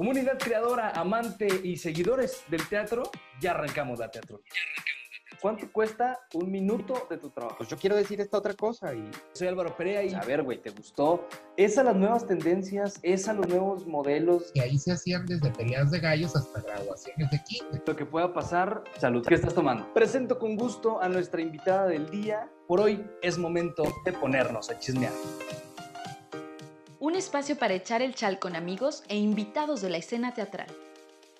Comunidad creadora, amante y seguidores del teatro, ya arrancamos la teatro. ¿Cuánto cuesta un minuto de tu trabajo? Pues yo quiero decir esta otra cosa y... Soy Álvaro Perea y a ver, güey, ¿te gustó? ¿Es a las nuevas tendencias? ¿Es a los nuevos modelos? Y ahí se hacían desde peleas de gallos hasta graduaciones de kinder. Lo que pueda pasar, salud. ¿Qué estás tomando? Presento con gusto a nuestra invitada del día. Por hoy es momento de ponernos a chismear. Un espacio para echar el chal con amigos e invitados de la escena teatral.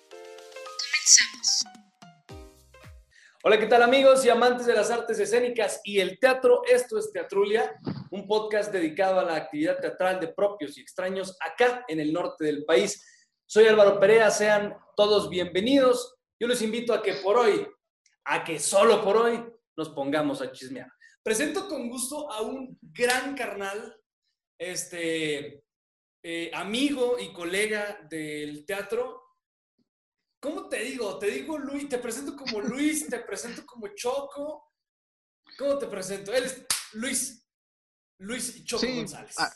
Comenzamos. Hola, ¿qué tal amigos y amantes de las artes escénicas y el teatro? Esto es Teatrulia, un podcast dedicado a la actividad teatral de propios y extraños acá en el norte del país. Soy Álvaro Perea, sean todos bienvenidos. Yo les invito a que por hoy, a que solo por hoy, nos pongamos a chismear. Presento con gusto a un gran carnal, este, eh, amigo y colega del teatro, ¿Cómo te digo? Te digo Luis, te presento como Luis, te presento como Choco. ¿Cómo te presento? Él es Luis. Luis Choco González. Ah,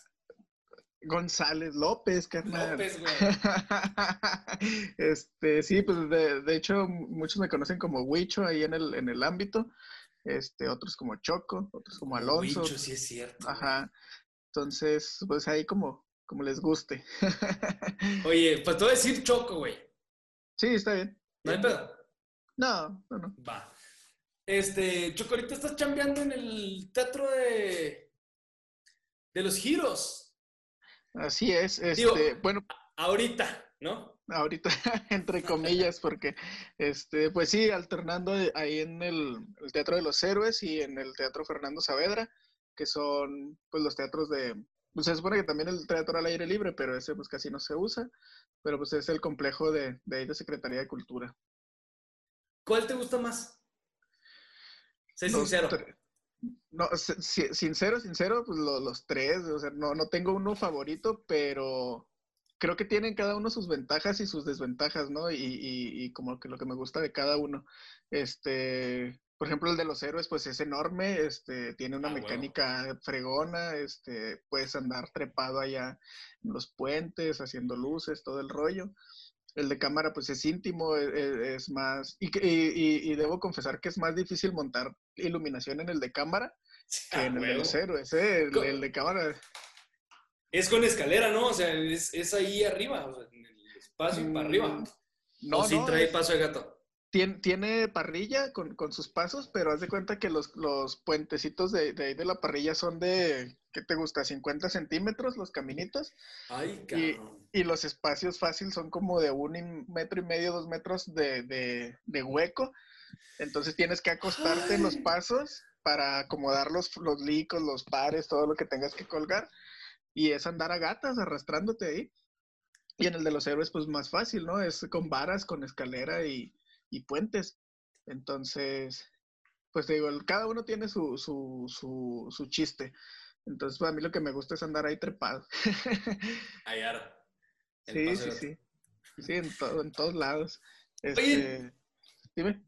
González López, carnal. López, güey. este, sí, pues de, hecho muchos me conocen como Huicho ahí en el, en el ámbito. Este, otros como Choco, otros como Alonso. Huicho, sí es cierto. Ajá. Entonces, pues ahí como, como les guste. Oye, pues te voy a decir Choco, güey. Sí, está bien. ¿No hay pedo? No, no, no. Va. Este, Choco, ahorita estás chambeando en el teatro de, de los giros. Así es, este, bueno. Ahorita, ¿no? Ahorita, entre comillas, porque, este, pues sí, alternando ahí en el, Teatro de los Héroes y en el Teatro Fernando Saavedra, que son, pues, los teatros de, pues se supone que también el teatro al aire libre, pero ese pues casi no se usa pero pues es el complejo de, de ahí de Secretaría de Cultura. ¿Cuál te gusta más? Sé sincero. No, sincero, sincero, pues los tres, o sea, no, no tengo uno favorito, pero creo que tienen cada uno sus ventajas y sus desventajas, ¿no? Y, y, y como que lo que me gusta de cada uno. Este, por ejemplo, el de los héroes, pues es enorme, este, tiene una ah, mecánica fregona, este, puedes andar trepado allá en los puentes, haciendo luces, todo el rollo. El de cámara, pues es íntimo, e, e, es, más, y, y, debo confesar que es más difícil montar iluminación en el de cámara que ah, en el de los héroes, ¿eh? el, de cámara. Es con escalera, ¿no? O sea, es, ahí arriba, o sea, en el espacio para arriba. Mm, no, o si trae paso de gato. Tiene, parrilla con, sus pasos, pero haz de cuenta que los, los puentecitos de, de, ahí de la parrilla son de, ¿qué te gusta? 50 centímetros los caminitos. Ay, y, y, los espacios fáciles son como de un metro y medio, dos metros de, hueco. Entonces tienes que acostarte en los pasos para acomodar los, los licos, los pares, todo lo que tengas que colgar. Y es andar a gatas arrastrándote ahí. Y en el de los héroes, pues más fácil, ¿no? Es con varas, con escalera y, y puentes. Entonces, pues digo, cada uno tiene su, su, su, su chiste. Entonces, para mí lo que me gusta es andar ahí trepado. Ayar. Sí, sí, sí. Sí, en, todo, en todos lados. Este, dime.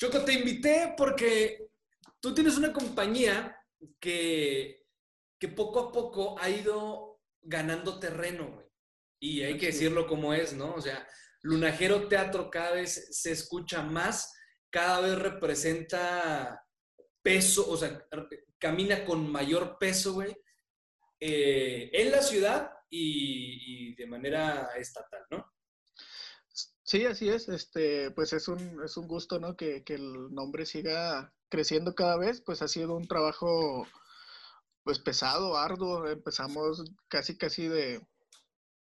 Choco, te invité porque tú tienes una compañía que, que poco a poco ha ido ganando terreno, güey. Y hay que decirlo como es, ¿no? O sea, Lunajero Teatro cada vez se escucha más, cada vez representa peso, o sea, camina con mayor peso, güey, eh, en la ciudad y, de manera estatal, ¿no? Sí, así es. Este, pues es un, es un gusto, ¿no? Que, que, el nombre siga creciendo cada vez. Pues ha sido un trabajo, pues pesado, arduo. Empezamos casi, casi de,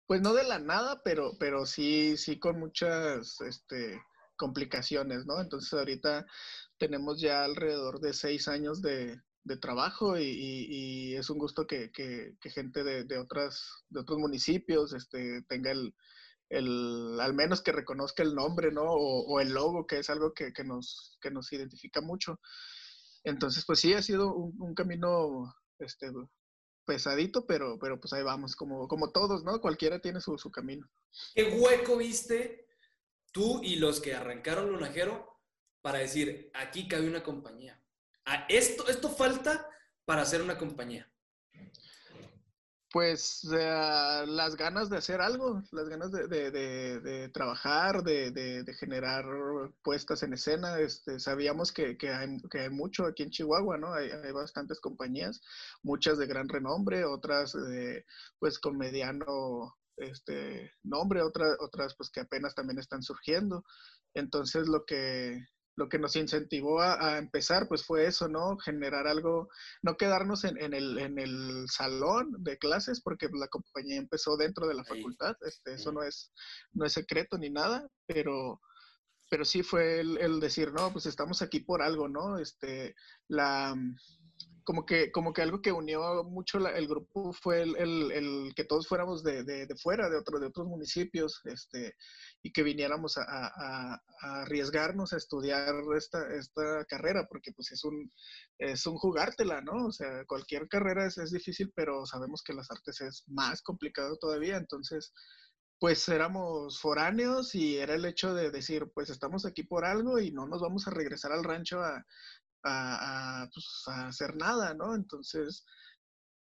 pues no de la nada, pero, pero sí, sí con muchas este, complicaciones, ¿no? Entonces ahorita tenemos ya alrededor de seis años de, trabajo y, es un gusto que, gente de, otras, de otros municipios este, tenga el, al menos que reconozca el nombre, ¿no? O, el logo, que es algo que, nos, que nos identifica mucho. Entonces, pues sí, ha sido un, un camino este, pesadito, pero, pero pues ahí vamos, como, como todos, ¿no? Cualquiera tiene su, camino. ¿Qué hueco viste tú y los que arrancaron Lunajero para decir, aquí cabe una compañía? Ah, esto, esto falta para hacer una compañía. Pues eh, las ganas de hacer algo, las ganas de, de, de, trabajar, de, generar puestas en escena. Este, sabíamos que, que, hay, que, hay, mucho aquí en Chihuahua, ¿no? Hay, hay, bastantes compañías, muchas de gran renombre, otras pues con mediano este, nombre, otras, otras pues que apenas también están surgiendo. Entonces lo que, lo que nos incentivó a, empezar, pues fue eso, ¿no? Generar algo, no quedarnos en, el, en el, salón de clases, porque la compañía empezó dentro de la facultad, este, eso no es, no es secreto ni nada, pero, pero sí fue el, el, decir, no, pues estamos aquí por algo, ¿no? Este, la, como que, como que algo que unió mucho el grupo fue el, el, que todos fuéramos de, de, fuera, de, otro, de otros municipios, este, y que viniéramos a, a, a, arriesgarnos a estudiar esta, esta carrera, porque pues es un, es un jugártela, ¿no? O sea, cualquier carrera es, es difícil, pero sabemos que las artes es más complicado todavía, entonces pues éramos foráneos y era el hecho de decir, pues estamos aquí por algo y no nos vamos a regresar al rancho a, a, pues, a hacer nada, ¿no? Entonces,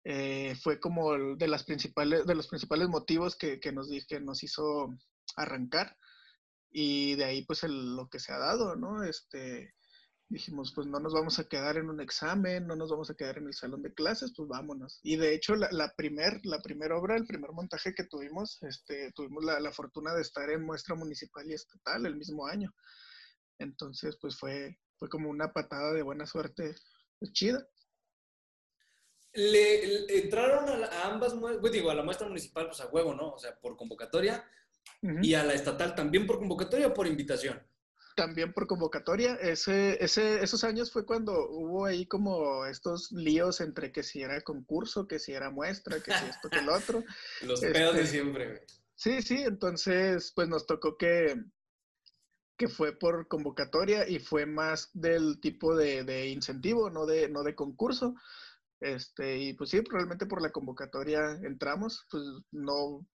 eh, fue como de, las principales, de los principales motivos que, que nos, que nos hizo arrancar. Y de ahí, pues, lo que se ha dado, ¿no? Este, dijimos, pues no nos vamos a quedar en un examen, no nos vamos a quedar en el salón de clases, pues vámonos. Y de hecho, la, la primer, la primera obra, el primer montaje que tuvimos, este, tuvimos la, la, fortuna de estar en muestra municipal y estatal el mismo año. Entonces, pues fue, fue como una patada de buena suerte pues, chida. Le, entraron a, ambas, digo, a la muestra municipal, pues a huevo, ¿no? O sea, por convocatoria. Y a la estatal también por convocatoria o por invitación. También por convocatoria. Ese, ese, esos años fue cuando hubo ahí como estos líos entre que si era concurso, que si era muestra, que si esto, que el otro. Los pedos de este, siempre, güey. Sí, sí, entonces pues nos tocó que, que fue por convocatoria y fue más del tipo de, incentivo, no de, no de concurso. Este, y pues sí, probablemente por la convocatoria entramos, pues no,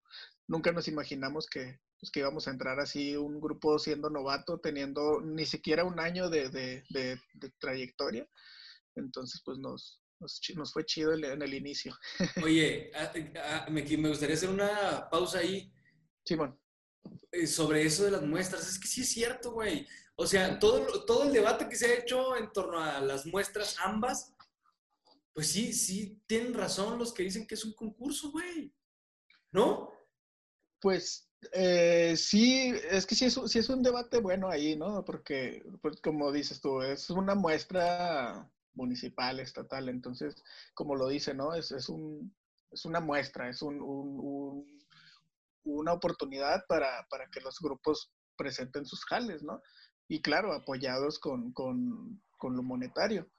nunca nos imaginamos que, pues, que íbamos a entrar así un grupo siendo novato, teniendo ni siquiera un año de, trayectoria. Entonces, pues nos, nos, fue chido en el inicio. Oye, ah, ah, me, me gustaría hacer una pausa ahí. Simón. Eh, sobre eso de las muestras. Es que sí es cierto, güey. O sea, todo, todo el debate que se ha hecho en torno a las muestras, ambas, pues sí, sí tienen razón los que dicen que es un concurso, güey. ¿No? Pues eh, sí, es que sí es, sí es un debate bueno ahí, ¿no? Porque, pues, como dices tú, es una muestra municipal, estatal, entonces, como lo dice, ¿no? Es, es, un, es una muestra, es un una oportunidad para, que los grupos presenten sus jales, ¿no? Y claro, apoyados con, lo monetario.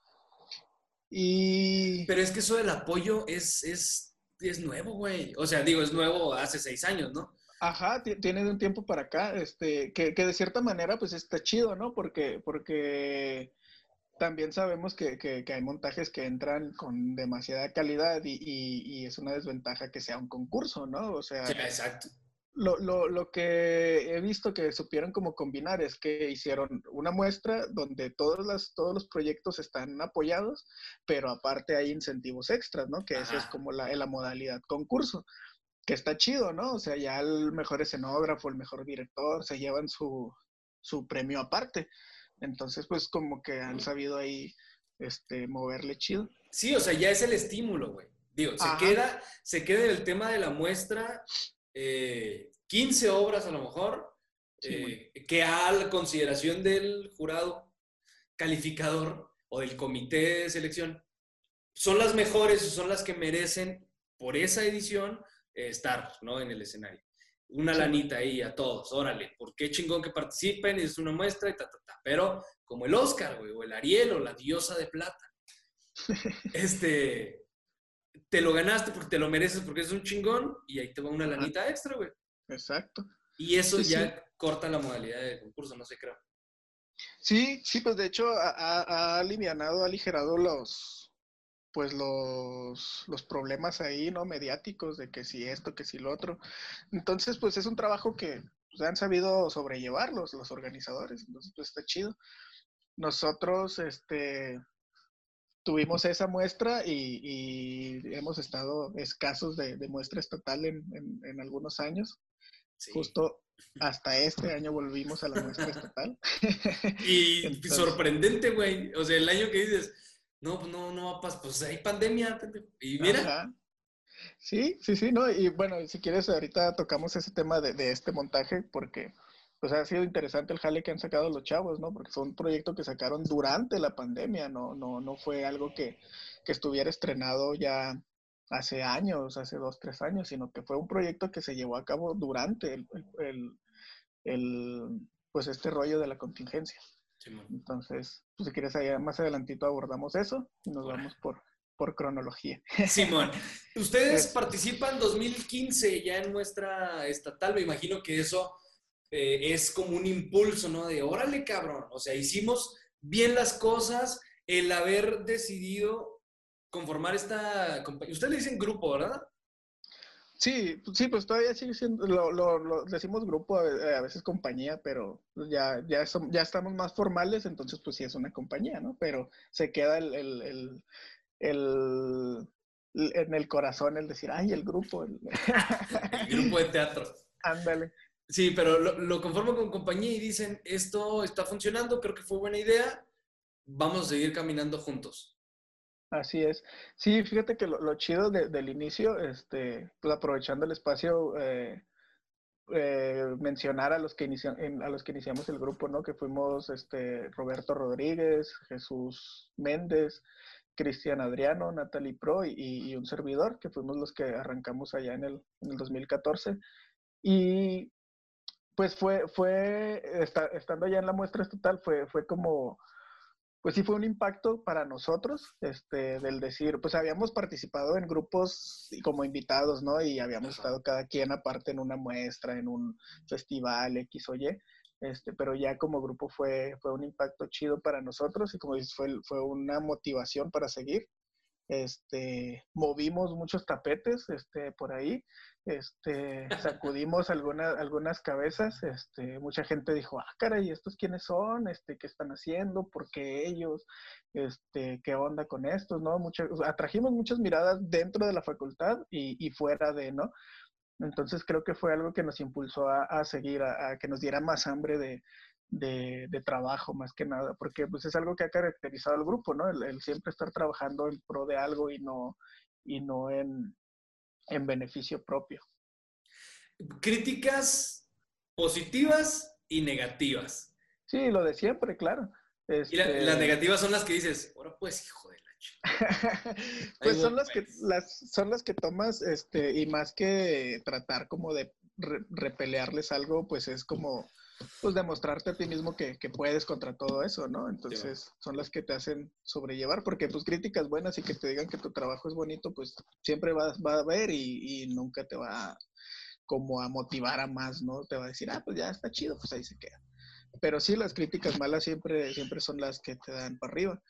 Y... Pero es que eso del apoyo es, es, es nuevo, güey. O sea, digo, es nuevo hace seis años, ¿no? Ajá, tiene de un tiempo para acá, este, que, que, de cierta manera, pues está chido, ¿no? Porque, porque también sabemos que, hay montajes que entran con demasiada calidad y, es una desventaja que sea un concurso, ¿no? O sea, exacto. Lo, lo, que he visto que supieron como combinar es que hicieron una muestra donde todos, las, todos los proyectos están apoyados, pero aparte hay incentivos extras, ¿no? Que eso es como la, la modalidad concurso que está chido, ¿no? O sea, ya el mejor escenógrafo, el mejor director, se llevan su, su premio aparte. Entonces, pues como que han sabido ahí este, moverle chido. Sí, o sea, ya es el estímulo, güey. Digo, se queda, se queda el tema de la muestra, eh, 15 obras a lo mejor, eh, que a la consideración del jurado calificador o del comité de selección son las mejores o son las que merecen por esa edición eh, estar ¿no? en el escenario una lanita ahí a todos, órale, ¿por qué chingón que participen? Es una muestra y ta, ta, ta. Pero como el Oscar, güey, o el Ariel, o la diosa de plata. este, te lo ganaste porque te lo mereces porque es un chingón y ahí te va una lanita extra, güey. Exacto. Y eso ya corta la modalidad de concurso, no sé, creo. Sí, sí, pues de hecho ha, ha alivianado, ha aligerado los, pues los, los, problemas ahí, ¿no? Mediáticos de que si esto, que si lo otro. Entonces, pues es un trabajo que pues, han sabido sobrellevar los, los organizadores, entonces pues está chido. Nosotros, este, tuvimos esa muestra y, hemos estado escasos de, muestra estatal en, en, algunos años. Justo hasta este año volvimos a la muestra estatal. Y sorprendente, güey. O sea, el año que dices, no, pues no, no va pues hay pandemia. Y mira. Sí, sí, sí, ¿no? Y bueno, si quieres, ahorita tocamos ese tema de, de este montaje porque pues ha sido interesante el jale que han sacado los chavos, ¿no? Porque fue un proyecto que sacaron durante la pandemia, no, no, no fue algo que, que estuviera estrenado ya hace años, hace dos, tres años, sino que fue un proyecto que se llevó a cabo durante el, el, el, pues este rollo de la contingencia. Entonces, pues si quieres, allá más adelantito abordamos eso y nos vamos por, por cronología. Simón, ustedes participan 2015 ya en nuestra estatal, me imagino que eso eh, es como un impulso, ¿no? De órale, cabrón. O sea, hicimos bien las cosas, el haber decidido conformar esta compañía. Ustedes le dicen grupo, ¿verdad? Sí, sí, pues todavía sigue siendo, lo, lo, decimos grupo, a veces compañía, pero ya, ya, ya estamos más formales, entonces pues sí es una compañía, ¿no? Pero se queda el, el, el, en el corazón el decir, ay, el grupo. el grupo de teatro. Ándale. Sí, pero lo, lo conforman con compañía y dicen, esto está funcionando, creo que fue buena idea, vamos a seguir caminando juntos. Así es. Sí, fíjate que lo, chido del inicio, este, pues aprovechando el espacio, eh, eh, mencionar a los que a los que iniciamos el grupo, ¿no? Que fuimos este Roberto Rodríguez, Jesús Méndez, Cristian Adriano, Natalie Pro y, un servidor, que fuimos los que arrancamos allá en en el 2014. Y pues fue, fue estando ya en la muestra estatal, fue, fue como, pues sí fue un impacto para nosotros, este, del decir, pues habíamos participado en grupos como invitados, ¿no? Y habíamos estado cada quien aparte en una muestra, en un festival X o Y, este, pero ya como grupo fue, fue un impacto chido para nosotros y como dices, fue, fue una motivación para seguir este, movimos muchos tapetes este, por ahí, este, sacudimos algunas algunas cabezas, este, mucha gente dijo, ah, caray, ¿estos quiénes son? Este, ¿Qué están haciendo? ¿Por qué ellos? Este, ¿Qué onda con estos? ¿no? atrajimos muchas miradas dentro de la facultad y, y, fuera de, ¿no? Entonces creo que fue algo que nos impulsó a, a seguir, a, a, que nos diera más hambre de, de, trabajo más que nada, porque pues es algo que ha caracterizado al grupo, ¿no? El, siempre estar trabajando en pro de algo y no, y no en, en beneficio propio. Críticas positivas y negativas. Sí, lo de siempre, claro. Y las este negativas son las que dices, ahora pues, hijo de la chica. pues son las que, las, son las que tomas, este, y más que tratar como de repelearles algo, pues es como pues demostrarte a ti mismo que, puedes contra todo eso, ¿no? Entonces son las que te hacen sobrellevar, porque pues críticas buenas y que te digan que tu trabajo es bonito, pues siempre va, va a haber y, nunca te va como a motivar a más, ¿no? Te va a decir, ah, pues ya está chido, pues ahí se queda. Pero sí, las críticas malas siempre, siempre son las que te dan para arriba.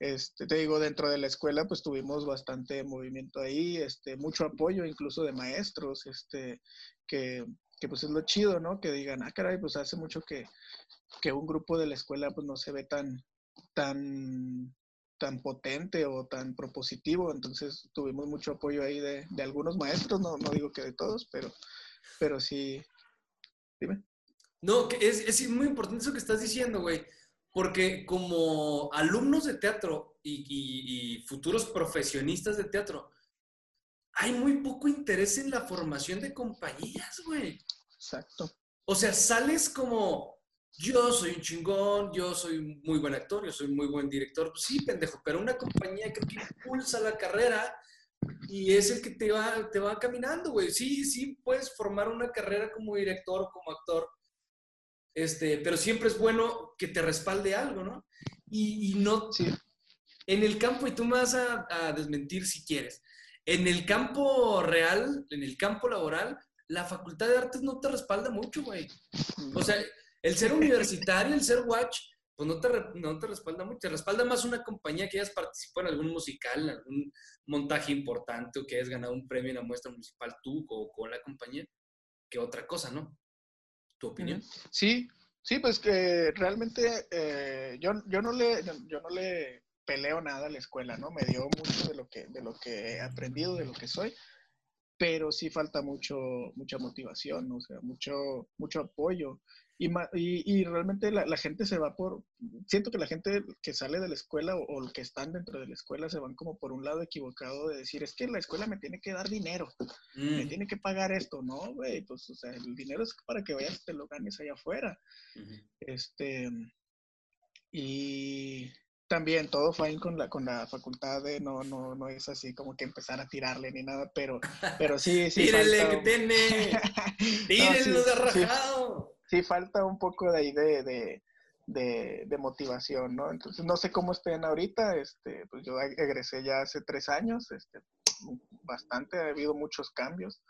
Este, te digo, dentro de la escuela, pues tuvimos bastante movimiento ahí, este, mucho apoyo incluso de maestros, este, que, que pues es lo chido, ¿no? Que digan, ah, caray, pues hace mucho que, que un grupo de la escuela pues no se ve tan, tan, tan potente o tan propositivo. Entonces tuvimos mucho apoyo ahí de, de algunos maestros, no, no digo que de todos, pero, pero sí. Dime. No, es, es muy importante eso que estás diciendo, güey. Porque como alumnos de teatro y, y, futuros profesionistas de teatro, hay muy poco interés en la formación de compañías, güey. Exacto. O sea, sales como, yo soy un chingón, yo soy muy buen actor, yo soy muy buen director. Pues sí, pendejo, pero una compañía creo que impulsa la carrera y es el que te va, te va caminando, güey. Sí, sí, puedes formar una carrera como director o como actor, este, pero siempre es bueno que te respalde algo, ¿no? Y, no... Sí. En el campo, y tú me vas a desmentir si quieres, en el campo real, en el campo laboral, la facultad de artes no te respalda mucho, güey. O sea, el ser universitario, el ser watch, pues no te, no te respalda mucho. Te respalda más una compañía que hayas participado en algún musical, en algún montaje importante o que hayas ganado un premio en la muestra municipal tú o con la compañía, que otra cosa, ¿no? ¿Tu opinión? Sí, sí, pues que realmente eh, yo, yo, no le, yo no le peleo nada a la escuela, ¿no? Me dio mucho de lo que, de lo que he aprendido, de lo que soy, pero sí falta mucho, mucha motivación, o sea, mucho, mucho apoyo. Y, y, realmente la, gente se va por, siento que la gente que sale de la escuela o, o, que están dentro de la escuela se van como por un lado equivocado de decir, es que la escuela me tiene que dar dinero, me mm. tiene que pagar esto, ¿no, güey? Pues, o sea, el dinero es para que vayas, te lo ganes allá afuera. Este, y también todo fue con la, con la facultad de no, no, no es así como que empezar a tirarle ni nada, pero, pero sí, sí. Tírele que tiene. Tírenlo de rajado. Sí, falta un poco de ahí de, de, de, motivación, ¿no? Entonces, no sé cómo estén ahorita, este, pues yo egresé ya hace tres años, este, bastante, ha habido muchos cambios.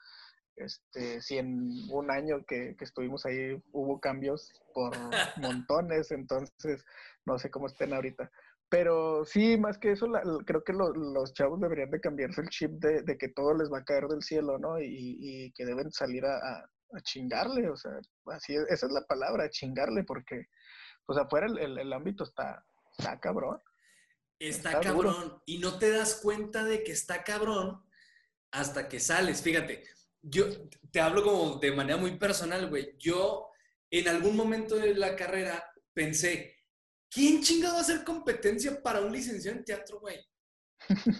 Este, si en un año que, que, estuvimos ahí hubo cambios por montones, entonces no sé cómo estén ahorita. Pero sí, más que eso, creo que los chavos deberían de cambiarse el chip de, que todo les va a caer del cielo, ¿no? Y, que deben salir a, chingarle, o sea, así esa es la palabra, chingarle, porque pues afuera el, ámbito está, está cabrón. Está, cabrón. Y no te das cuenta de que está cabrón hasta que sales. Fíjate, yo te hablo como de manera muy personal, güey. Yo en algún momento de la carrera pensé, ¿Quién chingado va a hacer competencia para un licenciado en teatro, güey?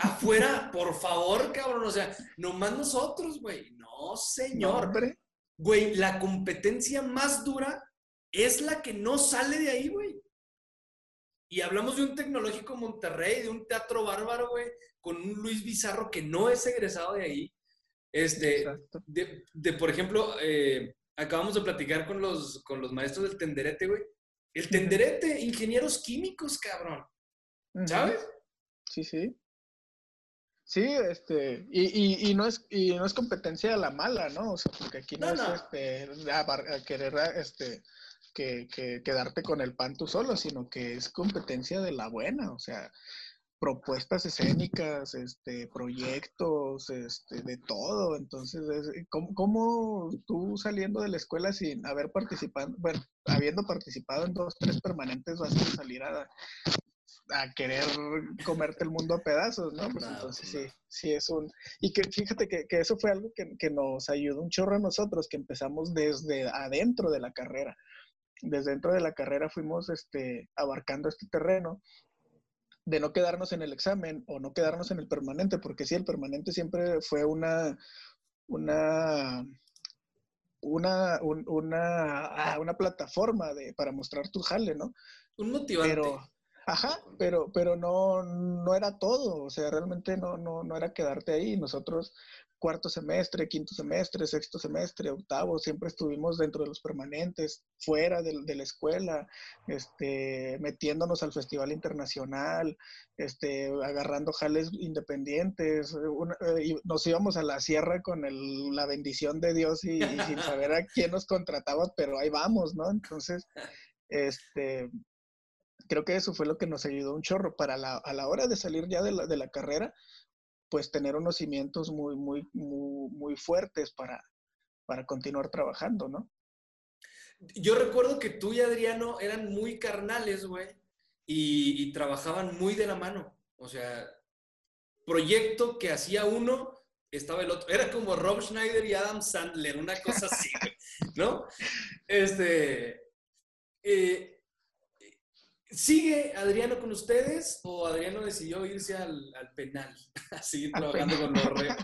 Afuera, por favor, cabrón. O sea, nomás nosotros, güey. No, señor. Güey, la competencia más dura es la que no sale de ahí, güey. Y hablamos de un tecnológico Monterrey, de un teatro bárbaro, güey, con un Luis Bizarro que no es egresado de ahí. Este, de, por ejemplo, eh, acabamos de platicar con los, con los maestros del tenderete, güey. El tenderete, ingenieros químicos, cabrón. ¿Sabes? Sí, sí. Sí, este, y, y, no es, y no es competencia la mala, ¿no? O sea, porque aquí no, es este a, querer este que, que, quedarte con el pan tú solo, sino que es competencia de la buena. O sea, propuestas escénicas, este, proyectos, este, de todo. Entonces, ¿cómo, tú saliendo de la escuela sin haber participado, bueno, habiendo participado en dos, tres permanentes, vas a salir a, a querer comerte el mundo a pedazos, ¿no? Pues entonces sí, sí es un... Y que fíjate que, que eso fue algo que, que, nos ayudó un chorro a nosotros, que empezamos desde adentro de la carrera. Desde dentro de la carrera fuimos este, abarcando este terreno de no quedarnos en el examen o no quedarnos en el permanente, porque sí, el permanente siempre fue una, una, una, una, ah, una plataforma de, para mostrar tu jale, ¿no? Un motivante. Pero, ajá, pero, pero no, no era todo, o sea, realmente no, no, no era quedarte ahí. Nosotros cuarto semestre, quinto semestre, sexto semestre, octavo, siempre estuvimos dentro de los permanentes, fuera de, la escuela, este, metiéndonos al festival internacional, este, agarrando jales independientes, eh, y nos íbamos a la sierra con la bendición de Dios y, sin saber a quién nos contrataba, pero ahí vamos, ¿no? Entonces, este, creo que eso fue lo que nos ayudó un chorro para la, a la hora de salir ya de la, de la carrera, pues tener unos cimientos muy, muy, muy, fuertes para, para continuar trabajando, ¿no? Yo recuerdo que tú y Adriano eran muy carnales, güey, y, trabajaban muy de la mano. O sea, proyecto que hacía uno, estaba el otro. Era como Rob Schneider y Adam Sandler, una cosa así, ¿no? Este. Eh, ¿Sigue Adriano con ustedes o Adriano decidió irse al, penal a seguir trabajando con los reos?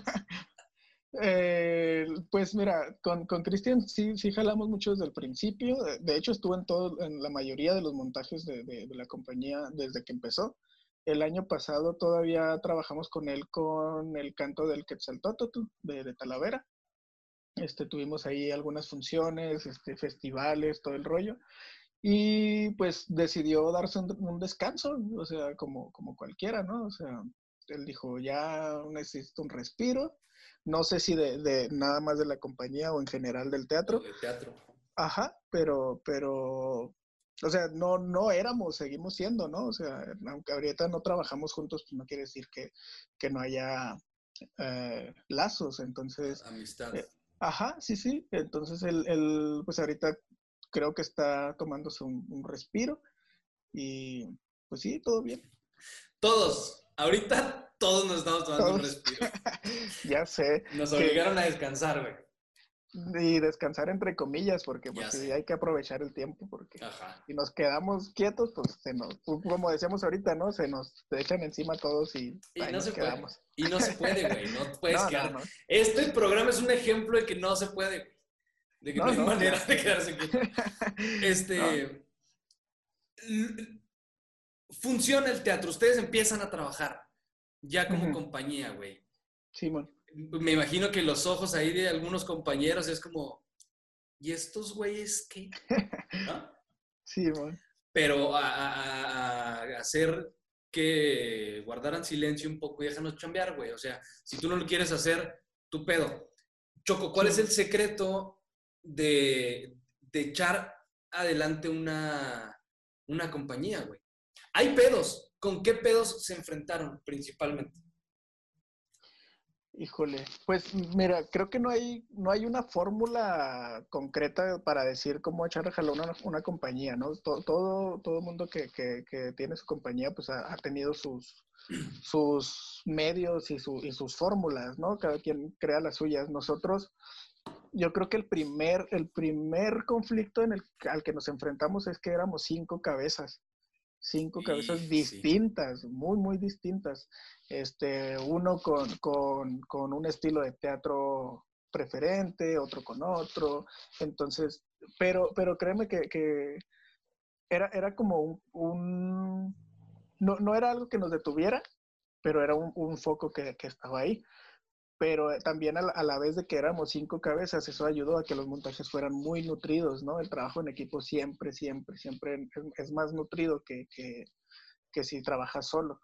Eh, pues mira, con Cristian sí, sí jalamos mucho desde el principio. De hecho, estuvo en, todo, en la mayoría de los montajes de, la compañía desde que empezó. El año pasado todavía trabajamos con él con el canto del Quetzaltótotu de, de Talavera. Este, tuvimos ahí algunas funciones, este, festivales, todo el rollo y pues decidió darse un, descanso, o sea, como, como cualquiera, ¿no? O sea, él dijo, ya necesito un respiro, no sé si de, de, nada más de la compañía o en general del teatro. Del teatro. Ajá, pero, pero, o sea, no, no éramos, seguimos siendo, ¿no? O sea, aunque ahorita no trabajamos juntos, pues no quiere decir que, que no haya eh, lazos, entonces. Amistad. Eh, ajá, sí, sí, entonces él, él, pues ahorita creo que está tomándose un, respiro y pues sí, todo bien. Todos. Ahorita todos nos estamos tomando un respiro. ya sé. Nos obligaron a descansar, güey. Y descansar entre comillas, porque pues, sí, hay que aprovechar el tiempo, porque si nos quedamos quietos, pues se nos, como decíamos ahorita, ¿no? Se nos echan encima todos y, y ahí no nos se quedamos. Puede. Y no se puede, güey, no puedes No, quedar. no. Este programa es un ejemplo de que no se puede, güey. De que no, No, hay no, manera de quedarse quieto. Este. Funciona el teatro. Ustedes empiezan a trabajar ya como compañía, güey. Simón. Me imagino que los ojos ahí de algunos compañeros es como. ¿Y estos güeyes qué? ¿No? Simón. Pero a, a- a- a hacer que guardaran silencio un poco y déjanos chambear, güey. O sea, si tú no lo quieres hacer, tu pedo. Choco, ¿cuál Sí. es el secreto de, de echar adelante una, una compañía, güey? Hay pedos. ¿Con qué pedos se enfrentaron principalmente? Híjole, pues mira, creo que no hay, no hay una fórmula concreta para decir cómo echar a jalar una, una compañía, ¿no? Todo, todo, todo mundo que, que, que tiene su compañía, pues ha, ha tenido sus, sus medios y, su, y sus fórmulas, ¿no? Cada quien crea las suyas. Nosotros, yo creo que el primer, el primer conflicto en el, al que nos enfrentamos es que éramos cinco cabezas. Cinco cabezas sí. distintas, muy, muy distintas este, uno con, con, con un estilo de teatro preferente, otro con otro. Entonces, pero, pero créeme que, que era, era como un, un- no, no era algo que nos detuviera, pero era un, un foco que, que estaba ahí. Pero eh, también a la, a la vez de que éramos cinco cabezas, eso ayudó a que los montajes fueran muy nutridos, ¿no? El trabajo en equipo siempre, siempre, siempre es, más nutrido que, que, que si trabajas solo.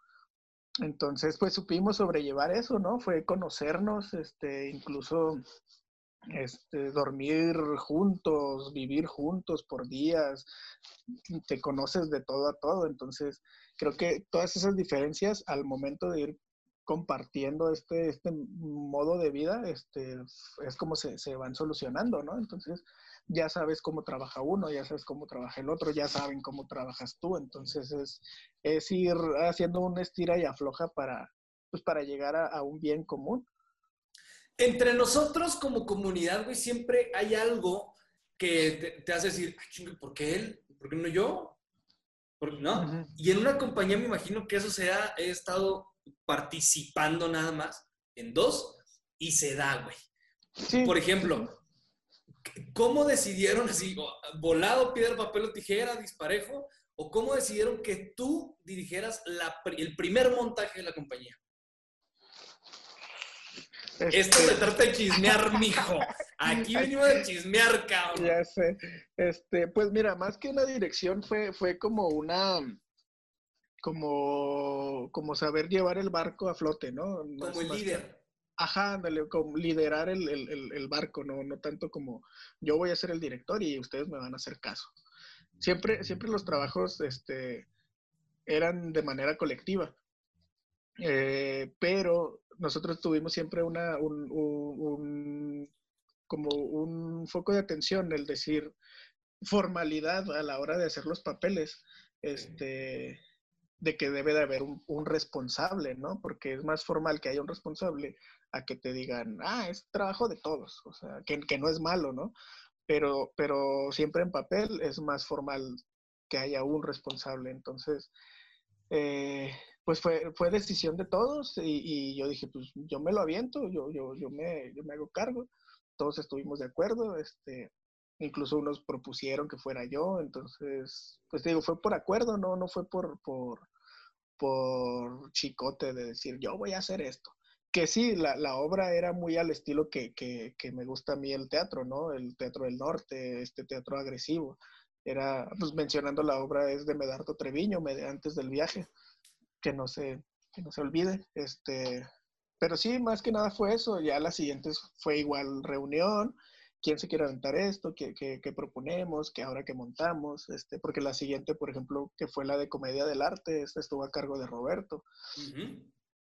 Entonces, pues supimos sobrellevar eso, ¿no? Fue conocernos, este, incluso este, dormir juntos, vivir juntos por días, te conoces de todo a todo. Entonces, creo que todas esas diferencias al momento de ir compartiendo este, este modo de vida, este, es como se, se van solucionando, ¿no? Entonces, ya sabes cómo trabaja uno, ya sabes cómo trabaja el otro, ya saben cómo trabajas tú. Entonces, es, es ir haciendo un estira y afloja para, pues, para llegar a, a un bien común. Entre nosotros como comunidad, güey, siempre hay algo que te, te hace decir, ay, chingue, ¿por qué él? ¿Por qué no yo? ¿Por qué no? Y en una compañía me imagino que eso se ha he estado participando nada más en dos y se da, güey. Sí, Por ejemplo, ¿cómo decidieron así, volado, piedra, papel o tijera, disparejo? ¿O cómo decidieron que tú dirigieras la el primer montaje de la compañía? este, Esto se trata de chismear, mijo. Aquí venimos de chismear, cabrón. Ya sé. Este, pues mira, más que una dirección fue, fue como una, como, como saber llevar el barco a flote, ¿no? Más- Como el más líder. Ajá, ándale, como liderar el, el- el- el barco, no, no tanto como yo voy a ser el director y ustedes me van a hacer caso. Siempre, siempre los trabajos, este, eran de manera colectiva. Eh, pero nosotros tuvimos siempre una, un, un- un- como un foco de atención, el decir formalidad a la hora de hacer los papeles, este, de que debe de haber un, responsable, ¿no? Porque es más formal que haya un responsable a que te digan, ah, es trabajo de todos, o sea, que, que no es malo, ¿no? Pero, pero siempre en papel es más formal que haya un responsable. Entonces, eh, pues fue, fue decisión de todos y, y yo dije, pues yo me lo aviento, yo, yo, yo, me, yo me hago cargo. Todos estuvimos de acuerdo, este, incluso unos propusieron que fuera yo, entonces, pues digo, fue por acuerdo, no, no fue por, por, por chicote de decir, yo voy a hacer esto. Que sí, la, la obra era muy al estilo que, que, que me gusta a mí el teatro, ¿no? El teatro del norte, este teatro agresivo. Era, pues mencionando la obra es de Medardo Treviño, antes del viaje, que no se, que no se olvide. Este, pero sí, más que nada fue eso. Ya las siguientes fue igual reunión, quién se quiere aventar esto, qué, qué, qué proponemos, qué ahora que montamos, este, porque la siguiente, por ejemplo, que fue la de Comedia del Arte, esta estuvo a cargo de Roberto.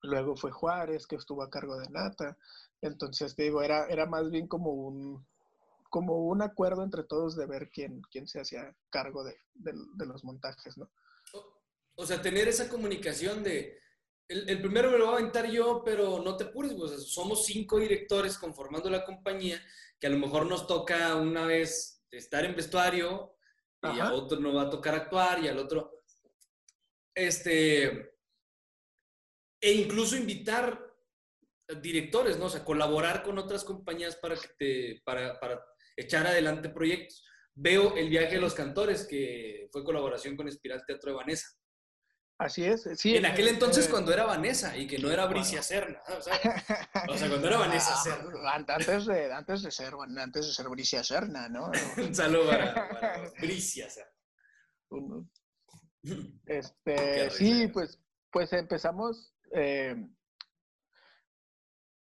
Luego fue Juárez, que estuvo a cargo de Nata. Entonces, te digo, era, era más bien como un, como un acuerdo entre todos de ver quién, quién se hacía cargo de, de- de los montajes, ¿no? O, o sea, tener esa comunicación de, el, el, primero me lo voy a aventar yo, pero no te apures, pues, somos cinco directores conformando la compañía, que a lo mejor nos toca una vez estar en vestuario, y a otro nos va a tocar actuar, y al otro... Este... E incluso invitar directores, ¿no? O sea, colaborar con otras compañías para que te... para, para echar adelante proyectos. Veo El viaje de los cantores, que fue colaboración con Espiral Teatro de Vanessa. Así es, sí. En aquel entonces, cuando era Vanessa y que no era Bricia Serna. O sea, o sea, cuando era Vanessa ah, Serna. Antes de, antes de, ser, antes de ser Bricia Serna, ¿no? Un saludo para, Bricia Serna. Este, sí, pues, pues empezamos. Eh,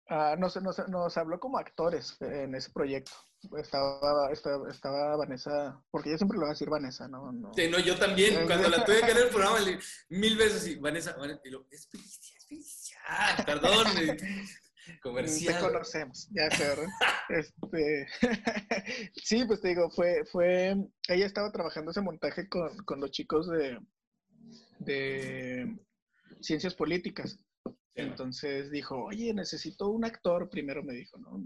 uh, nos, nos, nos habló como actores en ese proyecto estaba, estaba, estaba, Vanessa, porque yo siempre lo voy a decir Vanessa, ¿no? no. Sí, no, yo también, cuando la tuve que en el programa, mil veces, y Vanessa, Vanessa, y lo, es Felicia, es Felicia, perdón, comercial. Te conocemos, ya sé, ¿verdad? este, sí, pues te digo, fue, fue, ella estaba trabajando ese montaje con, con los chicos de, de ciencias políticas. Entonces dijo, oye, necesito un actor, primero me dijo, ¿no?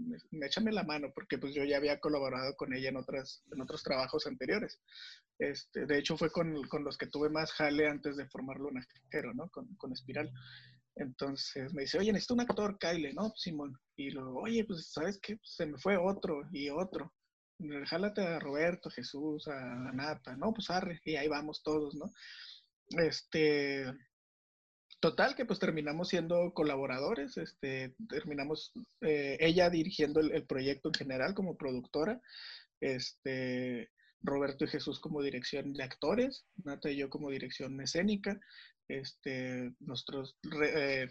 Échame la mano, porque pues yo ya había colaborado con ella en, otras, en otros trabajos anteriores. Este, de hecho, fue con, con los que tuve más jale antes de formar Lunajero, ¿no? Con, con Espiral. Entonces me dice, oye, necesito un actor, Kyle, ¿no? Simón. Y luego, oye, pues, ¿sabes qué? Pues, se me fue otro y otro. Jálate a Roberto, Jesús, a Nata, ¿no? Pues arre, y ahí vamos todos, ¿no? Este, Total, que pues terminamos siendo colaboradores, este, terminamos eh, ella dirigiendo el, proyecto en general como productora, este, Roberto y Jesús como dirección de actores, Nata y yo como dirección escénica, este, nosotros eh,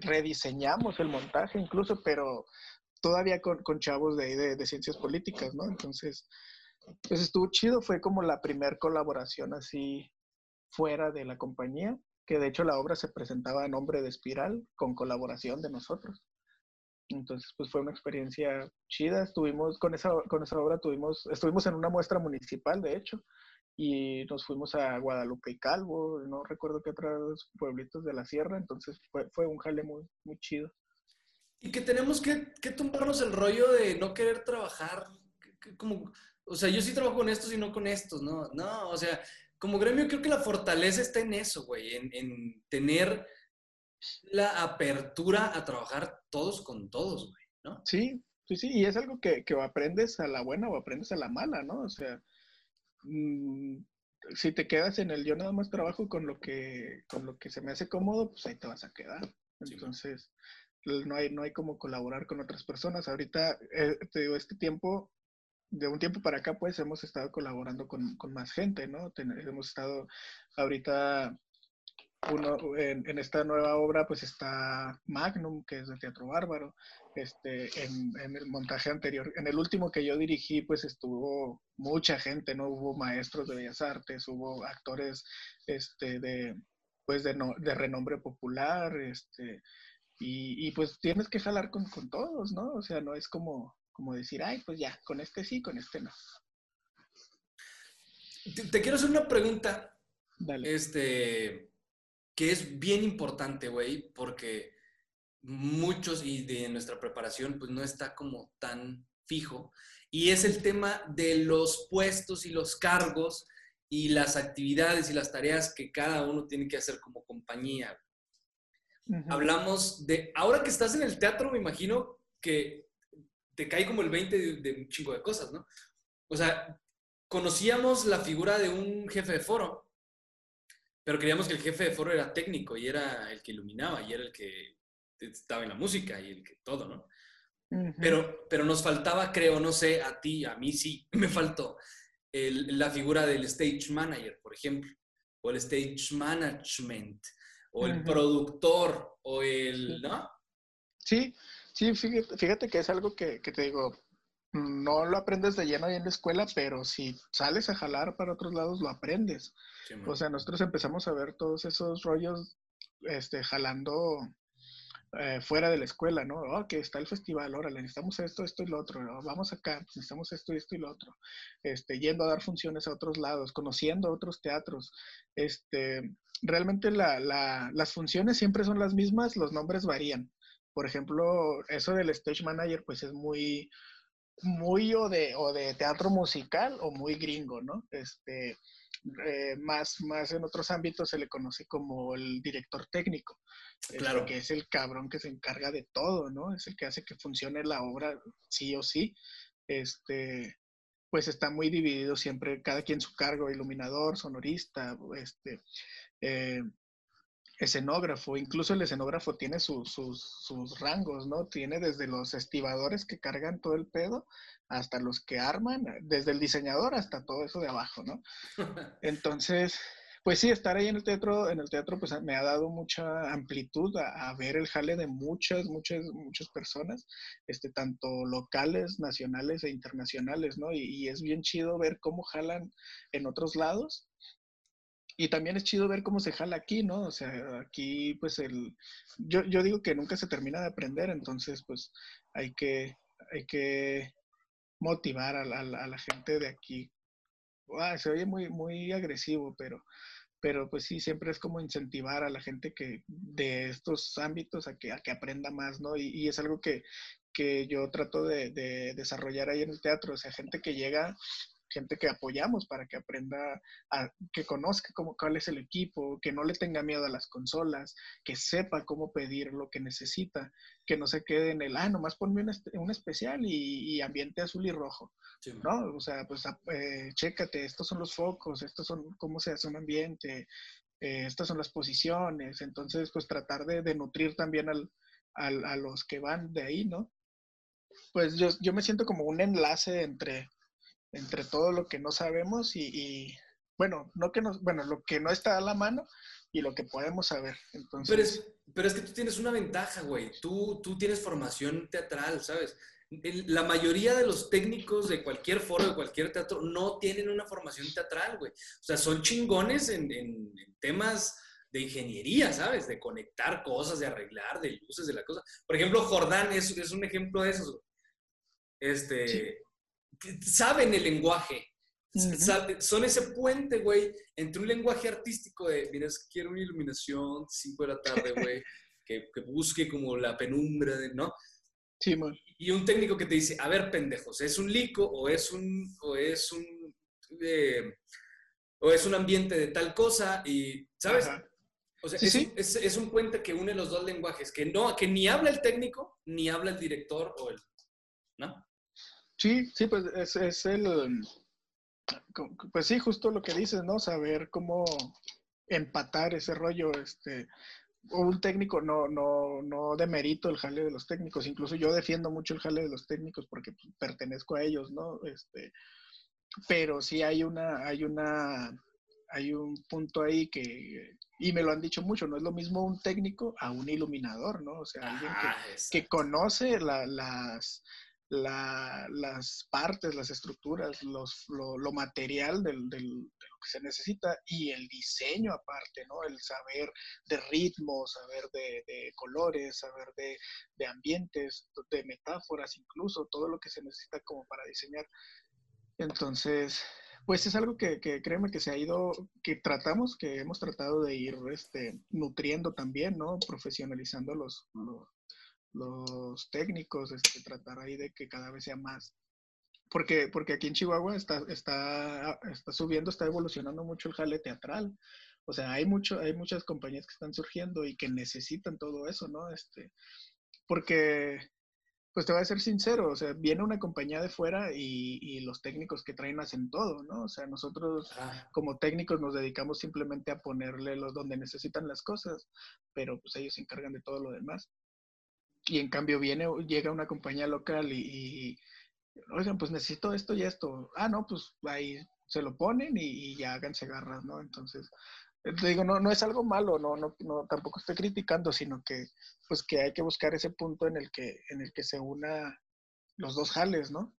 rediseñamos el montaje incluso, pero todavía con, chavos de, de, ciencias políticas, ¿no? Entonces, pues estuvo chido, fue como la primer colaboración así fuera de la compañía que de hecho la obra se presentaba a nombre de Espiral con colaboración de nosotros. Entonces, pues fue una experiencia chida. Estuvimos con esa, con esa obra, tuvimos, estuvimos en una muestra municipal, de hecho, y nos fuimos a Guadalupe y Calvo, no recuerdo qué otros pueblitos de la sierra, entonces fue, fue un jale muy, muy chido. Y que tenemos que, que tumbarnos el rollo de no querer trabajar, como, o sea, yo sí trabajo con estos y no con estos, ¿no? No, o sea, como gremio creo que la fortaleza está en eso, güey, en, tener la apertura a trabajar todos con todos, güey, ¿no? Sí, sí, sí, y es algo que, que aprendes a la buena o aprendes a la mala, ¿no? O sea, mm, si te quedas en el yo nada más trabajo con lo que, con lo que se me hace cómodo, pues ahí te vas a quedar. Entonces, no hay, no hay como colaborar con otras personas. Ahorita, eh, te digo, este tiempo de un tiempo para acá, pues hemos estado colaborando con, más gente, ¿no? hemos estado ahorita, uno, en, esta nueva obra, pues está Magnum, que es de Teatro Bárbaro. Este, en, el montaje anterior, en el último que yo dirigí, pues estuvo mucha gente, ¿no? Hubo maestros de Bellas Artes, hubo actores este, de, pues de, de renombre popular, este, y, y, pues tienes que jalar con, con todos, ¿no? O sea, no es como, como decir, ay, pues ya, con este sí, con este no. Te, quiero hacer una pregunta. Dale. Este, que es bien importante, güey, porque muchos y de nuestra preparación, pues no está como tan fijo. Y es el tema de los puestos y los cargos y las actividades y las tareas que cada uno tiene que hacer como compañía. Hablamos de, ahora que estás en el teatro, me imagino que te cae como el 20 de, un chingo de cosas, ¿no? O sea, conocíamos la figura de un jefe de foro, pero creíamos que el jefe de foro era técnico y era el que iluminaba y era el que estaba en la música y el que todo, ¿no? pero, pero nos faltaba, creo, no sé, a ti, a mí sí, me faltó la figura del stage manager, por ejemplo, o el stage management, o el productor, o el, ¿no? Sí, Sí, fíjate, que es algo que, te digo, no lo aprendes de lleno ahí en la escuela, pero si sales a jalar para otros lados, lo aprendes. o sea, nosotros empezamos a ver todos esos rollos este, jalando eh, fuera de la escuela, ¿no? Oh, que está el festival, órale, necesitamos esto, esto y lo otro, vamos acá, pues, necesitamos esto, esto y lo otro, este, yendo a dar funciones a otros lados, conociendo otros teatros, este, realmente las funciones siempre son las mismas, los nombres varían. Por ejemplo, eso del stage manager, pues es muy, muy o de, o de teatro musical o muy gringo, ¿no? Este, eh, más, más en otros ámbitos se le conoce como el director técnico, este, claro. que es el cabrón que se encarga de todo, ¿no? Es el que hace que funcione la obra sí o sí. Este, pues está muy dividido siempre, cada quien su cargo, iluminador, sonorista, este, eh, escenógrafo, incluso el escenógrafo tiene sus, sus, rangos, ¿no? Tiene desde los estibadores que cargan todo el pedo hasta los que arman, desde el diseñador hasta todo eso de abajo, ¿no? Entonces, pues sí, estar ahí en el teatro, en el teatro, pues me ha dado mucha amplitud a, ver el jale de muchas, muchas, muchas personas, este, tanto locales, nacionales e internacionales, ¿no? Y, y es bien chido ver cómo jalan en otros lados y también es chido ver cómo se jala aquí, ¿no? O sea, aquí pues el, yo, yo digo que nunca se termina de aprender, entonces pues hay que, hay que motivar a la, a la gente de aquí. Ah, se oye muy, muy agresivo, pero, pero pues sí, siempre es como incentivar a la gente que de estos ámbitos a que, a que aprenda más, ¿no? Y, es algo que, que yo trato de, desarrollar ahí en el teatro, o sea, gente que llega gente que apoyamos para que aprenda, a, que conozca cómo, cuál es el equipo, que no le tenga miedo a las consolas, que sepa cómo pedir lo que necesita, que no se quede en el, ah, nomás ponme un, un especial y, ambiente azul y rojo, ¿no? O sea, pues eh, chécate, estos son los focos, estos son cómo se hace un ambiente, eh, estas son las posiciones, entonces pues tratar de, de nutrir también al, al, a los que van de ahí, ¿no? Pues yo, yo me siento como un enlace entre entre todo lo que no sabemos y, bueno, no que nos, bueno, lo que no está a la mano y lo que podemos saber. Entonces, pero es, pero es que tú tienes una ventaja, güey. Tú, tú tienes formación teatral, ¿sabes? La mayoría de los técnicos de cualquier foro, de cualquier teatro, no tienen una formación teatral, güey. O sea, son chingones en, en, temas de ingeniería, ¿sabes? De conectar cosas, de arreglar, de luces, de la cosa. Por ejemplo, Jordán es, es un ejemplo de eso. Este, saben el lenguaje. Son ese puente, güey, entre un lenguaje artístico de, mira, quiero una iluminación, 5 de la tarde, güey, que, busque como la penumbra, de, ¿no? Sí, man. Y un técnico que te dice, a ver, pendejos, ¿es un lico o es un, o es un, eh, o es un ambiente de tal cosa? Y, ¿sabes? O sea, es, Es, un puente que une los dos lenguajes, que, no, que ni habla el técnico, ni habla el director o el, ¿no? Sí, sí, pues es, es el, pues sí, justo lo que dices, ¿no? Saber cómo empatar ese rollo, este, un técnico no, no, no demerito el jale de los técnicos, incluso yo defiendo mucho el jale de los técnicos porque pues, pertenezco a ellos, ¿no? Este, pero sí hay una, hay una, hay un punto ahí que, y me lo han dicho mucho, no es lo mismo un técnico a un iluminador, ¿no? O sea, alguien que, ah, que conoce las, las partes, las estructuras, lo, material del, de lo que se necesita y el diseño aparte, ¿no? El saber de ritmos, saber de, colores, saber de, ambientes, de metáforas, incluso todo lo que se necesita como para diseñar. Entonces, pues es algo que, que créeme que se ha ido, que tratamos, que hemos tratado de ir este, nutriendo también, ¿no? Profesionalizando los técnicos, este, tratar ahí de que cada vez sea más. Porque, porque aquí en Chihuahua está, está, está subiendo, está evolucionando mucho el jale teatral. O sea, hay, mucho, hay muchas compañías que están surgiendo y que necesitan todo eso, ¿no? Este, porque, pues te voy a ser sincero, o sea, viene una compañía de fuera y, y los técnicos que traen hacen todo, ¿no? O sea, nosotros ah. como técnicos nos dedicamos simplemente a ponerle los donde necesitan las cosas, pero pues ellos se encargan de todo lo demás y en cambio viene, llega una compañía local y, oigan, pues necesito esto y esto. Ah, no, pues ahí se lo ponen y, ya háganse garras, ¿no? Entonces, eh, te digo, no, no es algo malo, no, no, no, tampoco estoy criticando, sino que, pues que hay que buscar ese punto en el que, en el que se una los dos jales, ¿no?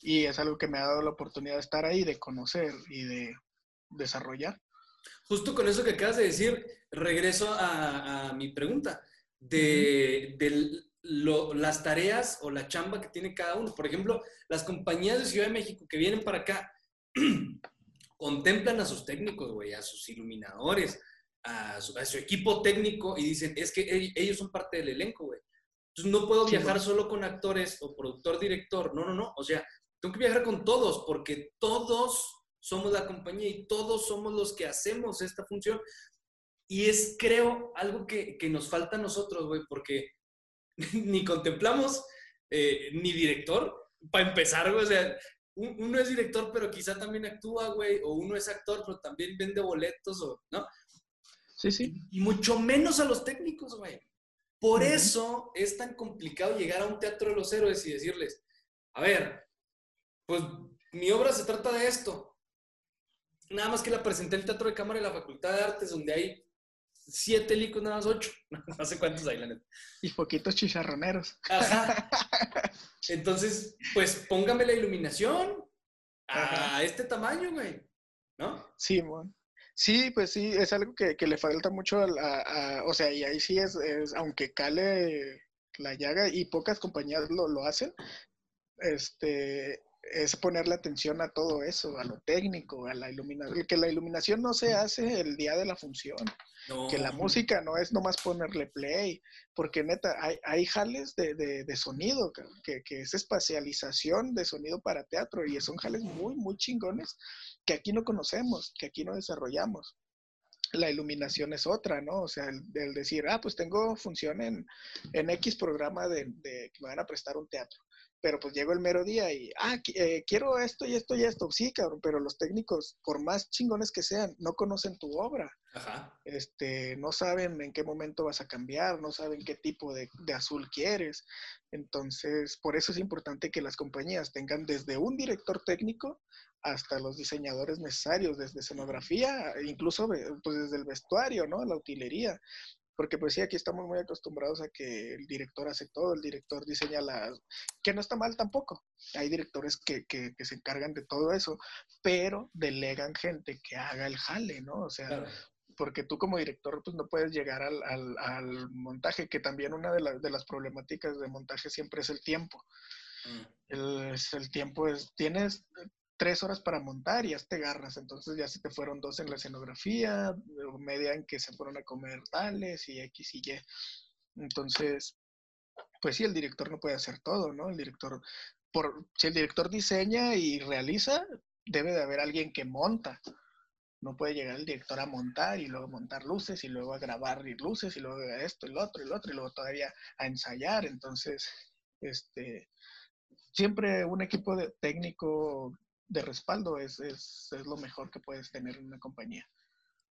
Y es algo que me ha dado la oportunidad de estar ahí, de conocer y de desarrollar. Justo con eso que acabas de decir, regreso a, a mi pregunta de, de lo- las tareas o la chamba que tiene cada uno. Por ejemplo, las compañías de Ciudad de México que vienen para acá contemplan a sus técnicos, güey, a sus iluminadores, a su, a su equipo técnico y dicen, es que ell- ellos son parte del elenco, güey. Entonces no puedo viajar solo con actores o productor, director. No, no, no. O sea, tengo que viajar con todos porque todos somos la compañía y todos somos los que hacemos esta función. Y es, creo, algo que, que nos falta a nosotros, güey, porque ni contemplamos eh, ni director, para empezar, güey, o sea, un- uno es director, pero quizá también actúa, güey, o uno es actor, pero también vende boletos, o, ¿no? Sí, sí. Y mucho menos a los técnicos, güey. Por eso es tan complicado llegar a un teatro de los héroes y decirles, a ver, pues mi obra se trata de esto. Nada más que la presenté en el Teatro de Cámara de la Facultad de Artes, donde hay siete licos, nada más ocho. No sé cuántos hay, la neta. Y poquitos chicharroneros. Ajá. Entonces, pues póngame la iluminación a Ajá. este tamaño, güey. ¿No? Sí, mon. Sí, pues sí, es algo que, que le falta mucho a, a- o sea, y ahí sí es, es, aunque cale la llaga y pocas compañías lo, lo hacen, este, es ponerle atención a todo eso, a lo técnico, a la iluminación, que la iluminación no se hace el día de la función, No. que la música no es nomás ponerle play, porque neta, hay, hay jales de, de- de sonido, que, que es espacialización de sonido para teatro, y son jales muy, muy chingones que aquí no conocemos, que aquí no desarrollamos. La iluminación es otra, ¿no? O sea, el, el decir, ah, pues tengo función en, en X programa de, de que me van a prestar un teatro. Pero pues llego el mero día y, ah, eh, quiero esto y esto y esto. Sí, cabrón, pero los técnicos, por más chingones que sean, no conocen tu obra Ajá. este, no saben en qué momento vas a cambiar, no saben qué tipo de, de azul quieres. Entonces, por eso es importante que las compañías tengan desde un director técnico hasta los diseñadores necesarios, desde escenografía, incluso pues desde el vestuario, ¿no? La utilería. Porque pues sí, aquí estamos muy acostumbrados a que el director hace todo, el director diseña las... que no está mal tampoco. Hay directores que, que, que se encargan de todo eso, pero delegan gente que haga el jale, ¿no? O sea, Claro. porque tú como director pues no puedes llegar al, al- al montaje, que también una de, la- de las problemáticas de montaje siempre es el tiempo. Mm. El, el tiempo es, tienes tres horas para montar y ya te agarras, entonces ya se te fueron dos en la escenografía, media en que se fueron a comer tales y X y Y. Entonces, pues sí, el director no puede hacer todo, ¿no? El director, por, si el director diseña y realiza, debe de haber alguien que monta. No puede llegar el director a montar y luego montar luces y luego a grabar y luces y luego esto y lo otro y lo otro y luego todavía a ensayar. Entonces, este, siempre un equipo de, técnico de respaldo es, es, es lo mejor que puedes tener en una compañía.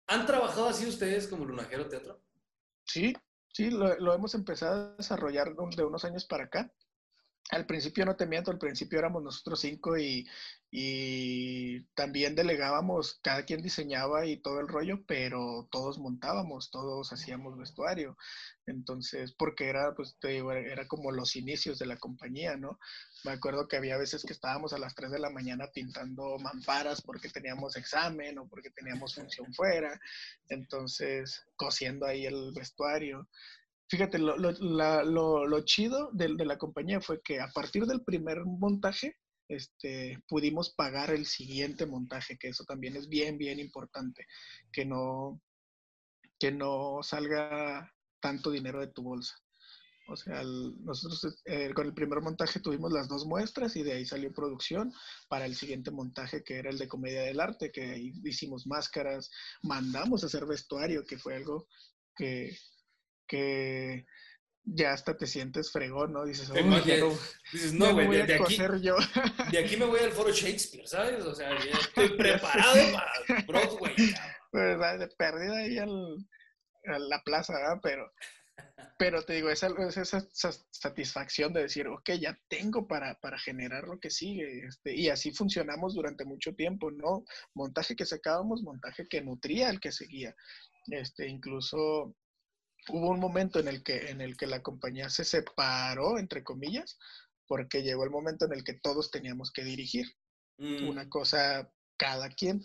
¿Han trabajado así ustedes como Lunajero Teatro? Sí, sí, lo, lo hemos empezado a desarrollar de un- de unos años para acá. Al principio no te miento, al principio éramos nosotros cinco y, y también delegábamos, cada quien diseñaba y todo el rollo, pero todos montábamos, todos hacíamos vestuario. Entonces, porque era, pues te digo, era como los inicios de la compañía, ¿no? Me acuerdo que había veces que estábamos a las 3 de la mañana pintando mamparas porque teníamos examen o porque teníamos función fuera. Entonces, cosiendo ahí el vestuario. Fíjate, lo, lo, la- lo- lo chido de, de la compañía fue que a partir del primer montaje, este, pudimos pagar el siguiente montaje, que eso también es bien, bien importante, que no, que no salga tanto dinero de tu bolsa. O sea, nosotros eh, con el primer montaje tuvimos las dos muestras y de ahí salió producción para el siguiente montaje que era el de comedia del arte, que ahí hicimos máscaras, mandamos a hacer vestuario, que fue algo que, que ya hasta te sientes fregón, ¿no? Dices, Te "Uy, ya imaginas- no, Dices, no, güey, de, de aquí, yo. de aquí me voy al foro Shakespeare, ¿sabes? O sea, ya estoy preparado para Broadway. cabrón. ¿verdad? De perdida ahí al, a la plaza, ¿verdad? Pero, pero te digo, esa, es esa, esa satisfacción de decir, ok, ya tengo para, para generar lo que sigue. Este, y así funcionamos durante mucho tiempo, ¿no? Montaje que sacábamos, montaje que nutría al que seguía. Este, incluso hubo un momento en el que, en el que la compañía se separó, entre comillas, porque llegó el momento en el que todos teníamos que dirigir Mm, una cosa cada quien.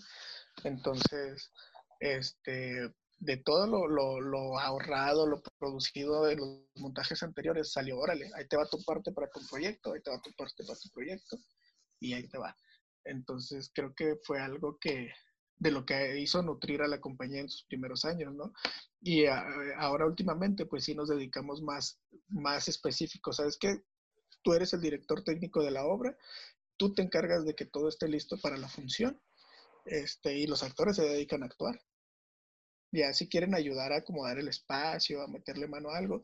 Entonces, este, de todo lo, lo, lo, ahorrado, lo producido de los montajes anteriores, salió, órale, ahí te va tu parte para tu proyecto, ahí te va tu parte para tu proyecto, y ahí te va. Entonces creo que fue algo que de lo que hizo nutrir a la compañía en sus primeros años, ¿no? Y ahora últimamente, pues sí nos dedicamos más, más específicos. ¿Sabes qué? Tú eres el director técnico de la obra, tú te encargas de que todo esté listo para la función, este, y los actores se dedican a actuar. Ya si quieren ayudar a acomodar el espacio, a meterle mano a algo,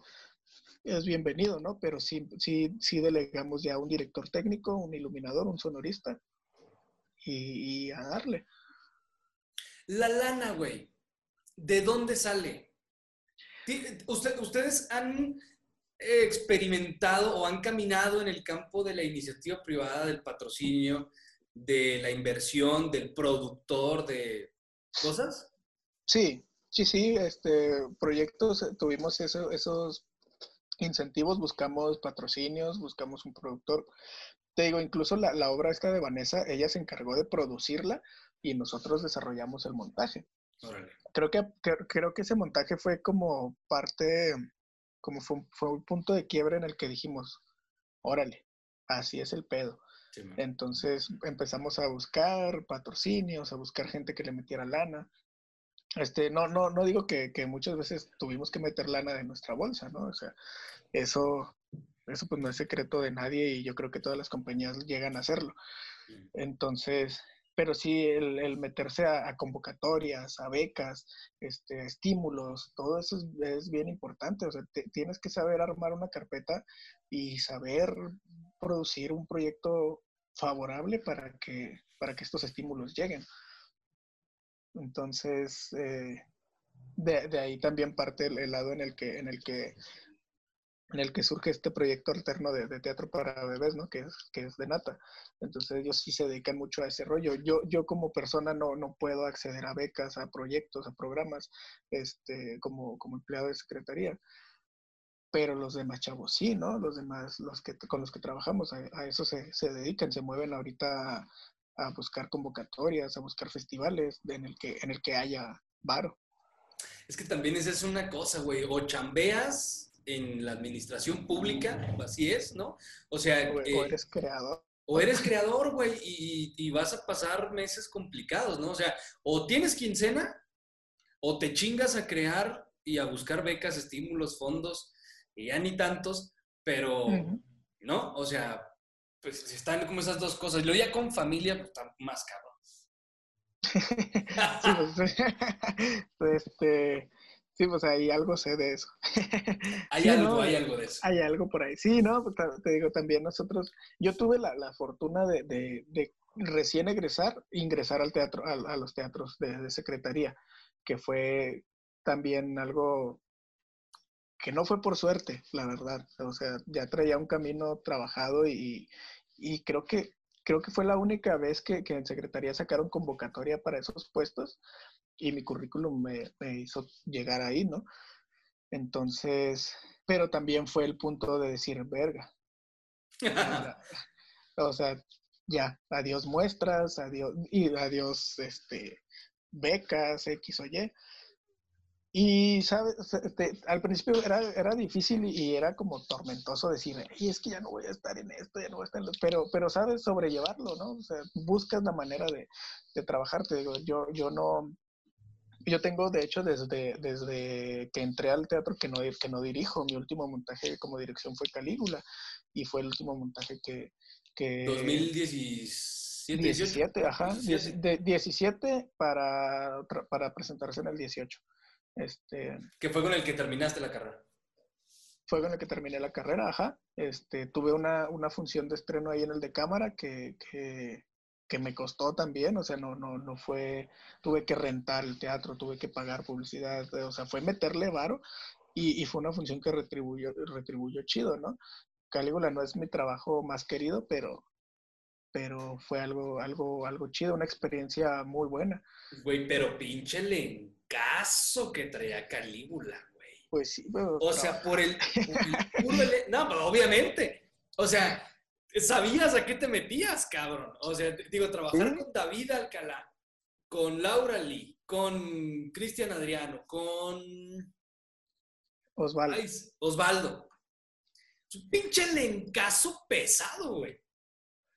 es bienvenido, ¿no? Pero sí, sí, sí delegamos ya un director técnico, un iluminador, un sonorista, y, a darle. La lana, güey, ¿de dónde sale? ¿Ustedes han experimentado o han caminado en el campo de la iniciativa privada, del patrocinio, de la inversión, del productor, de cosas? Sí, sí, sí, este, proyectos, tuvimos esos incentivos, buscamos patrocinios, buscamos un productor, te digo, incluso la, la, obra esta de Vanessa, ella se encargó de producirla y nosotros desarrollamos el montaje. Creo que, creo que ese montaje fue como parte, como fue, fue, un punto de quiebre en el que dijimos, órale, así es el pedo. Entonces empezamos a buscar patrocinios, a buscar gente que le metiera lana. Este, no, no, no digo que, que muchas veces tuvimos que meter lana de nuestra bolsa, ¿no? O sea, eso eso pues no es secreto de nadie y yo creo que todas las compañías llegan a hacerlo. Entonces, pero sí el, meterse a, convocatorias, a becas, este, estímulos, todo eso es, bien importante. O sea, tienes que saber armar una carpeta y saber producir un proyecto favorable para que, para que estos estímulos lleguen. Entonces, eh, de, de, ahí también parte el, lado en el que, en el que en el que surge este proyecto alterno de, teatro para bebés, ¿no? Que es, que es de Nata. Entonces ellos sí se dedican mucho a ese rollo. Yo, yo como persona no, no puedo acceder a becas, a proyectos, a programas, este, como, como empleado de secretaría. Pero los demás chavos sí, ¿no? Los demás, los que, con los que trabajamos, a, eso se, se, dedican, se mueven ahorita a, a, buscar convocatorias, a buscar festivales en el que, en el que haya varo. Es que también esa es una cosa, güey. O chambeas en la administración pública, así es, ¿no? O sea... O, eh, eres creador. O eres creador, güey, y, vas a pasar meses complicados, ¿no? O sea, o tienes quincena, o te chingas a crear y a buscar becas, estímulos, fondos, y ya ni tantos, pero, ¿no? O sea, pues están como esas dos cosas. Lo ya con familia, pues está más cabrón. sí, pues, este, Sí, pues hay algo sé de eso. Hay algo, hay algo de eso. Hay algo por ahí. Sí, ¿no? Pues, te digo, también nosotros, yo tuve la, fortuna de, recién egresar, ingresar al teatro, a, los teatros de, secretaría, que fue también algo que no fue por suerte, la verdad. O sea, ya traía un camino trabajado y, creo que creo que fue la única vez que, que en secretaría sacaron convocatoria para esos puestos y mi currículum me, hizo llegar ahí, ¿no? Entonces, pero también fue el punto de decir, verga. o sea, ya, adiós muestras, adiós, y adiós, este, becas, X o Y. Y, ¿sabes? al principio era, era difícil y era como tormentoso decir, y es que ya no voy a estar en esto, ya no voy a estar en pero, pero sabes sobrellevarlo, ¿no? O sea, buscas la manera de, de trabajar. Te digo, yo, yo no, yo tengo, de hecho, desde, desde que entré al teatro que no, que no dirijo, mi último montaje como dirección fue Calígula y fue el último montaje que... que 2017. 17, ajá. 17, para, para presentarse en el 18. Este, ¿Qué fue con el que terminaste la carrera? Fue con el que terminé la carrera, ajá. Este, tuve una, una función de estreno ahí en el de cámara que, que que me costó también, o sea, no, no, no fue, tuve que rentar el teatro, tuve que pagar publicidad, o sea, fue meterle varo y, y fue una función que retribuyó, retribuyó chido, ¿no? Calígula no es mi trabajo más querido, pero, pero fue algo, algo, algo chido, una experiencia muy buena. Güey, pero pinche lencazo que traía Calígula, güey. Pues sí, pero... O sea, por el... no, pero obviamente. O sea, sabías a qué te metías, cabrón. O sea, digo, trabajar con David Alcalá, con Laura Lee, con Cristian Adriano, con Osvaldo. Ay, Osvaldo. Es un pinche elencazo pesado, güey.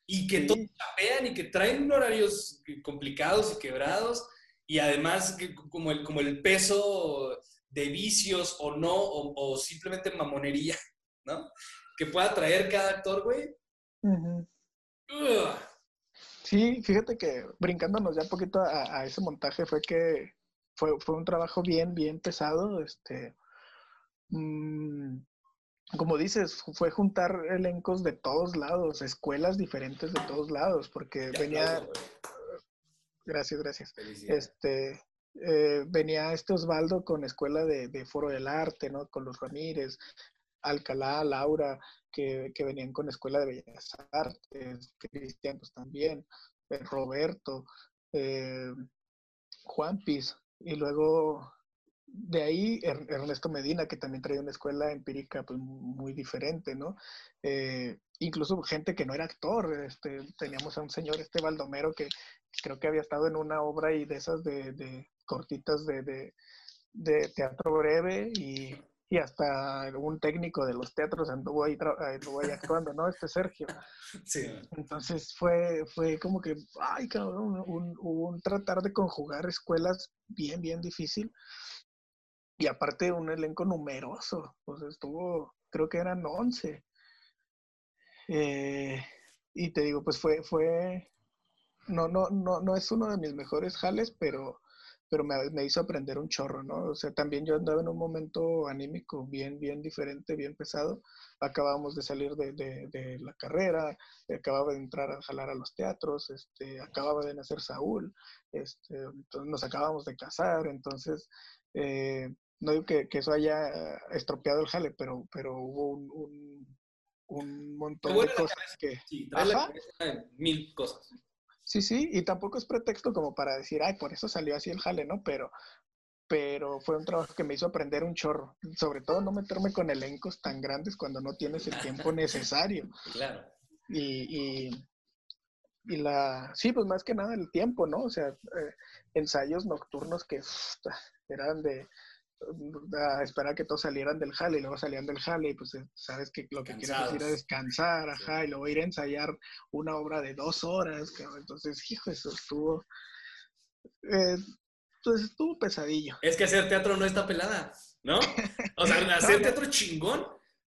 Y que Sí. todos chapean y que traen horarios complicados y quebrados. Y además, que como, el, como el peso de vicios o no, o, o simplemente mamonería, ¿no? Que pueda traer cada actor, güey. Ugh. Sí, fíjate que brincándonos ya un poquito a, a ese montaje fue que fue, fue un trabajo bien, bien pesado. Este, mm, como dices, fu- fue juntar elencos de todos lados, escuelas diferentes de todos lados, porque venía, gracias, gracias. Este, eh, venía este Osvaldo con escuela de, de Foro del Arte, ¿no? Con los Ramírez, Alcalá, Laura, que, que venían con escuela de Bellas Artes, Cristian pues también, eh, Roberto, eh, Juan Piz, y luego de ahí Er- Ernesto Medina, que también traía una escuela empírica pues, muy diferente, ¿no? Eh, incluso gente que no era actor, este, teníamos a un señor, este Baldomero, que creo que había estado en una obra y de esas de, de cortitas de, de- de teatro breve y, y hasta un técnico de los teatros anduvo ahí, anduvo ahí actuando, ¿no? Este Sergio. Sí. Entonces fue, fue como que, ay, cabrón, un, un tratar de conjugar escuelas bien, bien difícil. Y aparte un elenco numeroso, pues estuvo, creo que eran 11. Eh, y te digo, pues fue, fue, no, no, no, no es uno de mis mejores jales, pero, pero me, me hizo aprender un chorro, ¿no? O sea, también yo andaba en un momento anímico bien, bien diferente, bien pesado. Acabábamos de salir de, de, de la carrera, acababa de entrar a jalar a los teatros, este, acababa de nacer Saúl, este, entonces nos acabamos de casar, entonces eh, no digo que, que eso haya estropeado el jale, pero, pero hubo un, un, un montón de cosas que... Sí, trae la Ajá. cabeza en mil cosas. Sí, sí, y tampoco es pretexto como para decir, ay, por eso salió así el jale, ¿no? Pero, pero fue un trabajo que me hizo aprender un chorro. Sobre todo no meterme con elencos tan grandes cuando no tienes el tiempo necesario. Claro. Y, y, y la, sí, pues más que nada el tiempo, ¿no? O sea, eh, ensayos nocturnos que eran de a esperar que todos salieran del jale y luego salían del jale y pues eh, sabes que lo que quieres es ir a Cansados. descansar, Sí. ajá, y luego ir a ensayar una obra de dos horas, entonces, hijo, eso estuvo, eh, pues estuvo pesadillo. Es que hacer teatro no está pelada, ¿no? O sea, hacer no. teatro chingón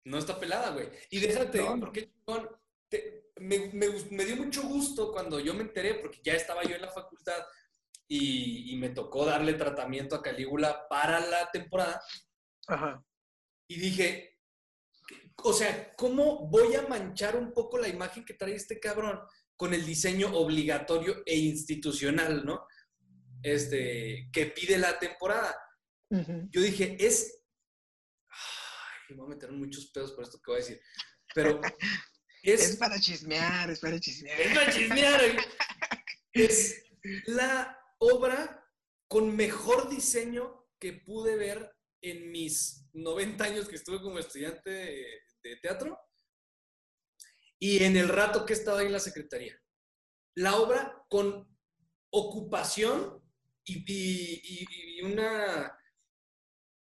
no está pelada, güey. Y déjate, No, digo, no. ¿por qué chingón? Te- me, me me dio mucho gusto cuando yo me enteré, porque ya estaba yo en la facultad y, y me tocó darle tratamiento a Calígula para la temporada. Ajá. Y dije, o sea, ¿cómo voy a manchar un poco la imagen que trae este cabrón con el diseño obligatorio e institucional, ¿no? Este, que pide la temporada. Yo dije, es. Ay, me voy a meter muchos pedos por esto que voy a decir. Pero Es es. para chismear, es para chismear. Es para chismear, güey. Es la obra con mejor diseño que pude ver en mis 90 años que estuve como estudiante de, teatro y en el rato que he estado ahí en la secretaría. La obra con ocupación y- y una,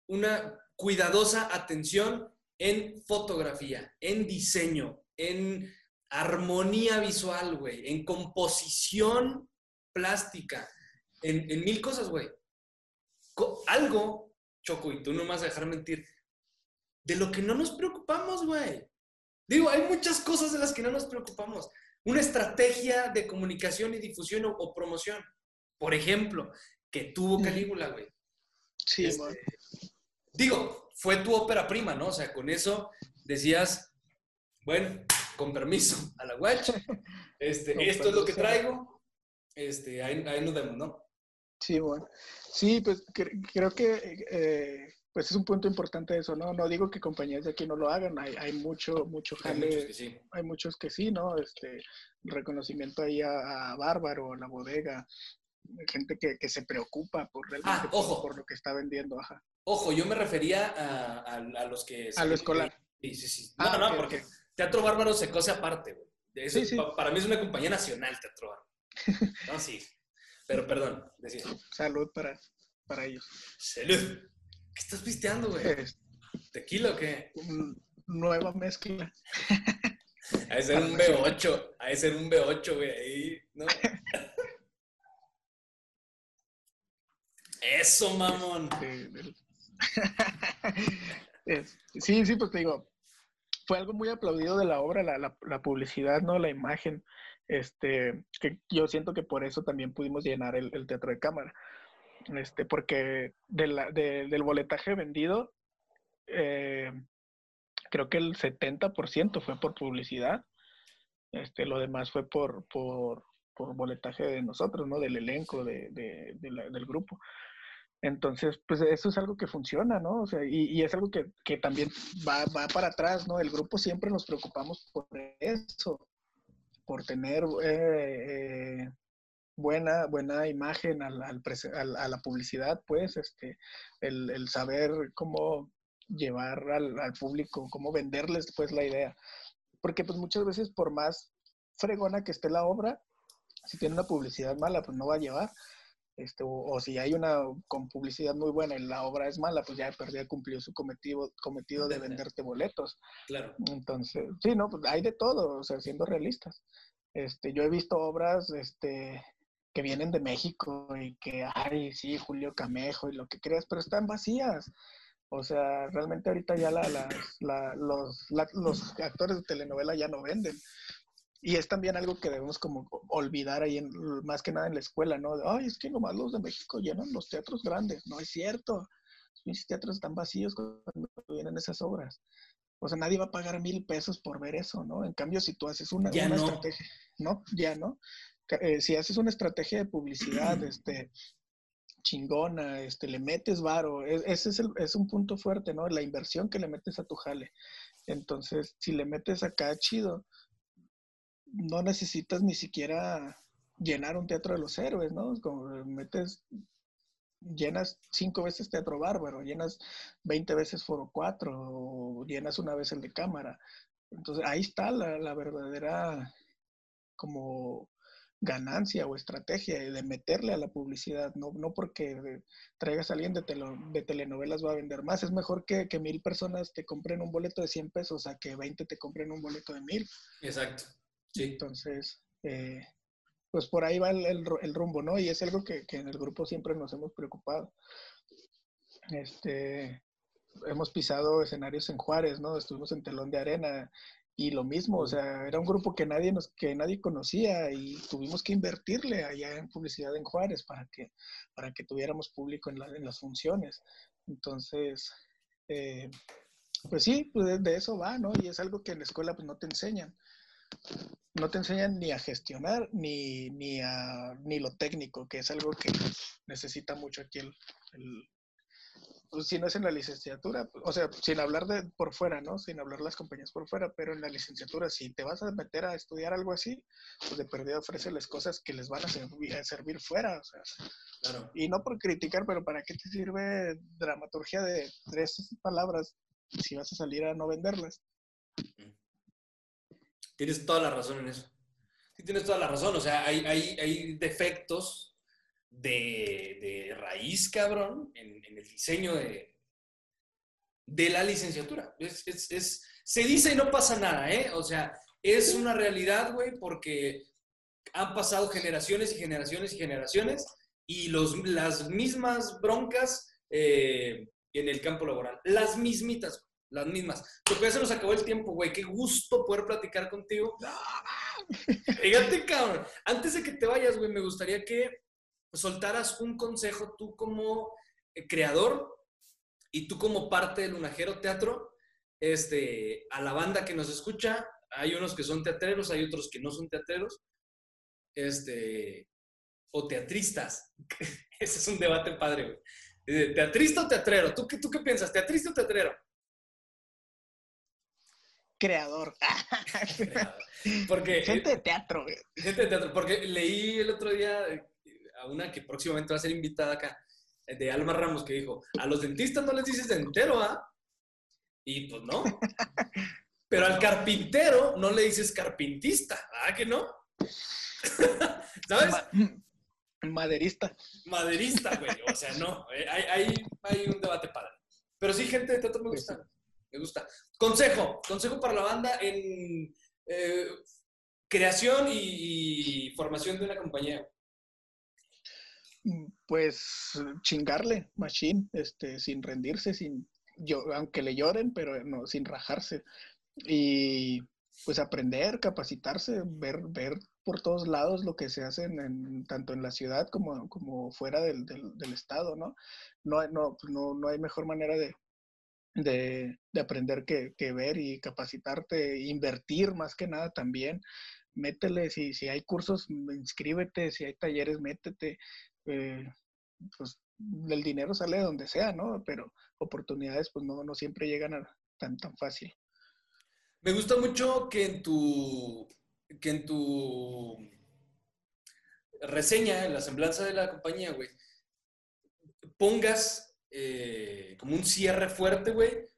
una cuidadosa atención en fotografía, en diseño, en armonía visual, güey, en composición plástica, en, en mil cosas, güey. Algo, Choco, y tú no me vas a dejar mentir, de lo que no nos preocupamos, güey. Digo, hay muchas cosas de las que no nos preocupamos. Una estrategia de comunicación y difusión o, o promoción, por ejemplo, que tuvo Calígula, güey. Sí, Este, digo, fue tu ópera prima, ¿no? O sea, con eso decías, bueno, con permiso, a la guacha, este, esto es lo que traigo, este, ahí, ahí nos vemos, ¿no? Sí, bueno. Sí, pues cre- creo que eh, pues es un punto importante eso, ¿no? No digo que compañías de aquí no lo hagan, hay, hay mucho, mucho Hay jale, muchos que sí. hay muchos que sí, ¿no? Este, reconocimiento ahí a, a Bárbaro, a la bodega, gente que, que se preocupa por realmente Ah, ojo. por, lo que está vendiendo, ajá. Ojo, yo me refería a, a- a los que... A lo escolar. Sí, sí, sí. No, Ah, no, ok, porque. Teatro Bárbaro se cose aparte, güey. Eso Sí, Para mí es una compañía nacional, Teatro Bárbaro. No, sí. Pero perdón, decía. Salud para, para ellos. Salud. ¿Qué estás pisteando, güey? ¿Tequila o qué? nueva mezcla. Ha de ser un B8. Ha de ser un B8, güey. Ahí, ¿no? Eso, mamón. sí, sí, pues te digo, fue algo muy aplaudido de la obra, la, la- la publicidad, ¿no? La imagen, este, que yo siento que por eso también pudimos llenar el, teatro de cámara, este, porque del boletaje vendido, eh, creo que el 70% fue por publicidad, este, lo demás fue por, boletaje de nosotros, ¿no? Del elenco, de, del grupo. Entonces, pues eso es algo que funciona, ¿no? O sea, y, es algo que, que también va, va para atrás, ¿no? El grupo siempre nos preocupamos por eso, por tener eh, eh, buena, buena imagen al, al a la publicidad, pues, este, el, el saber cómo llevar al público, cómo venderles, pues, la idea. Porque, pues, muchas veces, por más fregona que esté la obra, si tiene una publicidad mala, pues no va a llevar. Este, o, o si hay una con publicidad muy buena y la obra es mala, pues ya perdía cumplió su cometido, cometido de Vender. venderte boletos. Claro. Entonces, sí, no, pues hay de todo, o sea, siendo realistas. Este, yo he visto obras, este, que vienen de México y que, ay, sí, Julio Camejo y lo que creas, pero están vacías. O sea, realmente ahorita ya la, las- la- los, la- los actores de telenovela ya no venden. Y es también algo que debemos como olvidar ahí, en, más que nada en la escuela, ¿no? De, Ay, es que nomás los de México llenan los teatros grandes. No es cierto. Los teatros están vacíos cuando vienen esas obras. O sea, nadie va a pagar mil pesos por ver eso, ¿no? En cambio, si tú haces una, Ya una no. estrategia, ¿no? Ya no. Eh, si haces una estrategia de publicidad, este, chingona, este, le metes varo, e- ese es, el- es un punto fuerte, ¿no? La inversión que le metes a tu jale. Entonces, si le metes acá chido, no necesitas ni siquiera llenar un teatro de los héroes, ¿no? Como metes, llenas cinco veces Teatro Bárbaro, llenas 20 veces Foro 4, o llenas una vez el de cámara. Entonces, ahí está la, la verdadera como ganancia o estrategia de meterle a la publicidad, no, no porque traigas a alguien de, de telenovelas va a vender más, es mejor que, que mil personas te compren un boleto de 100 pesos a que 20 te compren un boleto de mil. Exacto. Sí. Entonces, eh, pues por ahí va el, el el rumbo, ¿no? Y es algo que, que en el grupo siempre nos hemos preocupado. Este, hemos pisado escenarios en Juárez, ¿no? Estuvimos en Telón de Arena y lo mismo, o sea, era un grupo que nadie nos, que nadie conocía y tuvimos que invertirle allá en publicidad en Juárez para que, para que tuviéramos público en, la- en las funciones. Entonces, eh, pues sí, pues de, de eso va, ¿no? Y es algo que en la escuela pues no te enseñan no te enseñan ni a gestionar ni, ni, a, ni lo técnico, que es algo que necesita mucho aquí el, el- pues si no es en la licenciatura, o sea, sin hablar de por fuera, ¿no? Sin hablar las compañías por fuera, pero en la licenciatura, si te vas a meter a estudiar algo así, pues de perdida ofréceles cosas que les van a servir, a servir fuera, o sea, Claro. y no por criticar, pero ¿para qué te sirve dramaturgia de tres palabras si vas a salir a no venderlas? Tienes toda la razón en eso. Sí, tienes toda la razón. O sea, hay, hay, hay defectos de, de raíz, cabrón, en, en el diseño de, de la licenciatura. Es, es- se dice y no pasa nada, ¿eh? O sea, es una realidad, güey, porque han pasado generaciones y generaciones y generaciones y los, las mismas broncas eh, en el campo laboral. Las mismitas, las mismas. Pero ya se nos acabó el tiempo, güey. Qué gusto poder platicar contigo. Fíjate, cabrón. Antes de que te vayas, güey, me gustaría que soltaras un consejo tú como eh, creador y tú como parte del Lunajero Teatro, este, a la banda que nos escucha. Hay unos que son teatreros, hay otros que no son teatreros, este, o teatristas. Ese es un debate padre, güey. Eh, ¿Teatrista o teatrero? ¿Tú qué, ¿Tú qué piensas? ¿Teatrista o teatrero? Creador. Porque Gente de teatro, güey. Gente de teatro, porque leí el otro día eh, a una que próximamente va a ser invitada acá, eh, de Alma Ramos, que dijo, a los dentistas no les dices dentero, ¿ah? Y pues no. Pero al carpintero no le dices carpintista, ¿ah que no? ¿Sabes? Ma- Maderista. Maderista, güey. O sea, no. eh, Hay, hay, hay un debate padre. Pero sí, gente de teatro me Pues gusta. Me gusta. Consejo. Consejo para la banda en eh, creación y, formación de una compañía. Pues chingarle, machine, este, sin rendirse, sin, yo, aunque le lloren, pero no, sin rajarse. Y pues aprender, capacitarse, ver, ver por todos lados lo que se hace tanto en la ciudad como, como fuera del, del- del estado, ¿no? No, no, pues, no, no hay mejor manera de, de, de aprender que, que ver y capacitarte, invertir más que nada también. Métele, si, si hay cursos, inscríbete, si hay talleres, métete. eh, pues el dinero sale de donde sea, ¿no? Pero oportunidades pues no, no siempre llegan tan, tan fácil. Me gusta mucho que en tu, que en tu reseña, en la semblanza de la compañía, güey, pongas eh, como un cierre fuerte, güey,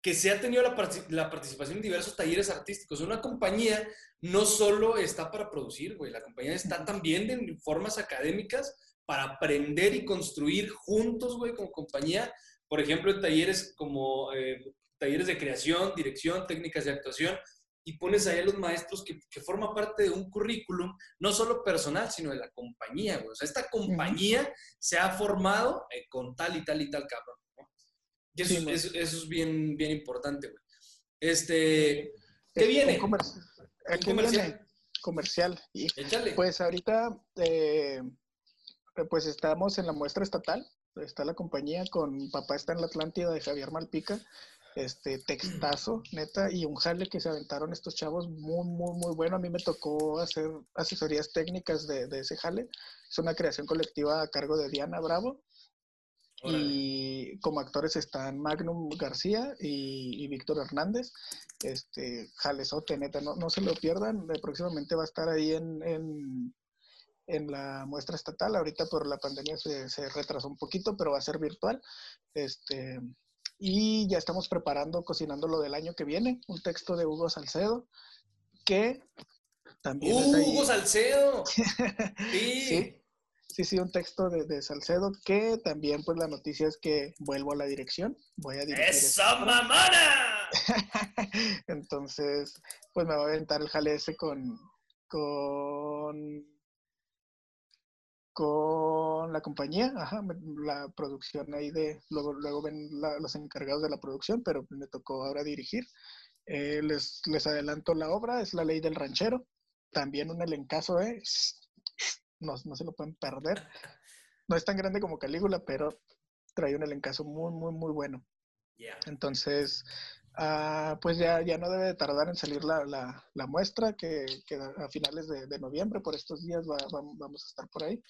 que se ha tenido la, partic- la participación en diversos talleres artísticos. Una compañía no solo está para producir, güey, la compañía está también en formas académicas para aprender y construir juntos, güey, como compañía. Por ejemplo, en talleres como eh, talleres de creación, dirección, técnicas de actuación, y pones ahí a los maestros que, que forma parte de un currículum, no solo personal, sino de la compañía, güey. O sea, esta compañía se ha formado eh, con tal y tal y tal cabrón. ¿no? Y eso, Sí, es- eso- eso es bien, bien importante, güey. Este, ¿qué Eh, viene? comer- ¿a Un qué comercial. viene? Comercial. Y Échale. pues ahorita eh, pues estamos en la muestra estatal. Está la compañía con Papá está en la Atlántida de Javier Malpica. Este textazo, neta, y un jale que se aventaron estos chavos muy, muy, muy bueno. A mí me tocó hacer asesorías técnicas de, de ese jale. Es una creación colectiva a cargo de Diana Bravo. Y como actores están Magnum García y, y Víctor Hernández. Este, jalezote, neta, no, no se lo pierdan. eh, Próximamente va a estar ahí en, en, en la muestra estatal. Ahorita por la pandemia se, se retrasó un poquito, pero va a ser virtual. Este, y ya estamos preparando, cocinando lo del año que viene, un texto de Hugo Salcedo, que también ¡Uh, Hugo Salcedo! Sí. Sí. Sí, sí, un texto de, de Salcedo que también pues la noticia es que vuelvo a la dirección, voy a dirigir. ¡Eso, esta obra. mamona! Entonces, pues me va a aventar el jale ese con, con, con la compañía, ajá, la producción ahí de, luego, luego ven la- los encargados de la producción, pero me tocó ahora dirigir. Eh, les, les adelanto la obra, es La Ley del Ranchero, también un elencazo, ¿eh? No, no se lo pueden perder. No es tan grande como Calígula, pero trae un elencazo muy, muy, muy bueno. Entonces, ah, pues ya, ya no debe de tardar en salir la, la- la muestra, que, que a finales de, de noviembre, por estos días, va- va- vamos a estar por ahí.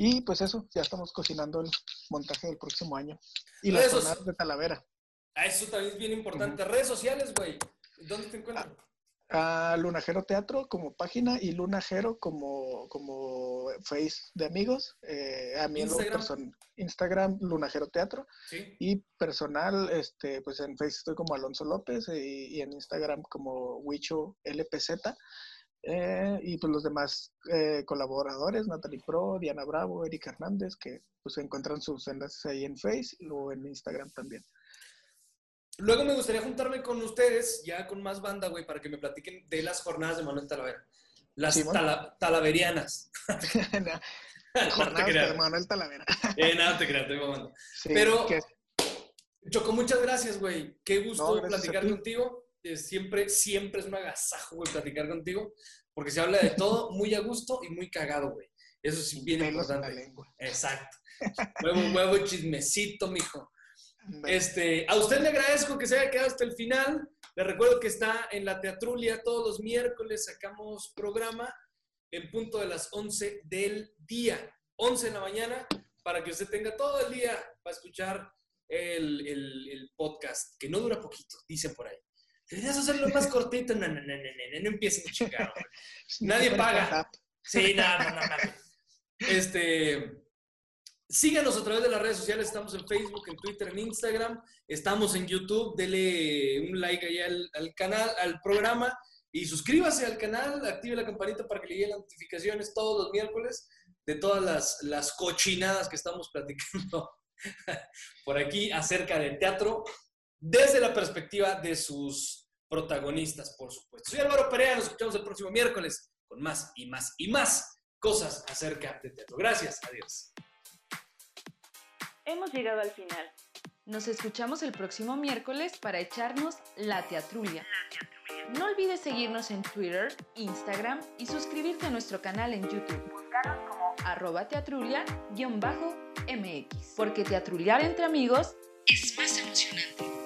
Y pues eso, ya estamos cocinando el montaje del próximo año. Y las jornadas de Talavera. Ah, Eso también es bien importante. Redes sociales, güey. ¿Dónde te encuentran? a Lunajero Teatro como página y Lunajero como, como face de amigos. Eh, a mí en lo Instagram. person- Instagram, Lunajero Teatro. Sí. Y personal, este, pues en Facebook estoy como Alonso López y, en Instagram como Wicho LPZ. Eh, y pues los demás eh, colaboradores, Natalie Pro, Diana Bravo, Erika Hernández, que pues encuentran sus enlaces ahí en Face o en Instagram también. Luego me gustaría juntarme con ustedes, ya con más banda, güey, para que me platiquen de las jornadas de Manuel Talavera. Las Simón. tala- talaverianas. Jornadas creas. de Manuel Talavera. Eh, nada, te creas, estoy mamando. Sí, Pero- que- Choco, muchas gracias, güey. Qué gusto No, platicar ti. contigo. Siempre, siempre es un agasajo, güey, platicar contigo, porque se habla de todo muy a gusto y muy cagado, güey. Eso es bien pelos en la importante. lengua. Exacto. Huevo, huevo, chismecito, mijo. Este, a usted le agradezco que se haya quedado hasta el final. Le recuerdo que está en la Teatrulia todos los miércoles. Sacamos programa en punto de las 11 del día. 11 de la mañana para que usted tenga todo el día para escuchar el, el- el podcast, que no dura poquito, dicen por ahí. Deberías hacerlo más cortito. No, no, no, no, no, no, empiecen a chingar. Nadie paga. Sí, nada, no, no, no. Este, síganos a través de las redes sociales. Estamos en Facebook, en Twitter, en Instagram. Estamos en YouTube. Dele un like ahí al, al canal, al programa. Y suscríbase al canal, active la campanita para que le lleguen las notificaciones todos los miércoles de todas las, las cochinadas que estamos platicando por aquí acerca del teatro desde la perspectiva de sus protagonistas, por supuesto. Soy Álvaro Perea, nos escuchamos el próximo miércoles con más y más y más cosas acerca de teatro. Gracias, adiós. Hemos llegado al final. Nos escuchamos el próximo miércoles para echarnos la teatrulia. No olvides seguirnos en Twitter, Instagram y suscribirte a nuestro canal en YouTube. Búscanos como arroba teatrulia-mx. Porque teatruliar entre amigos es más emocionante.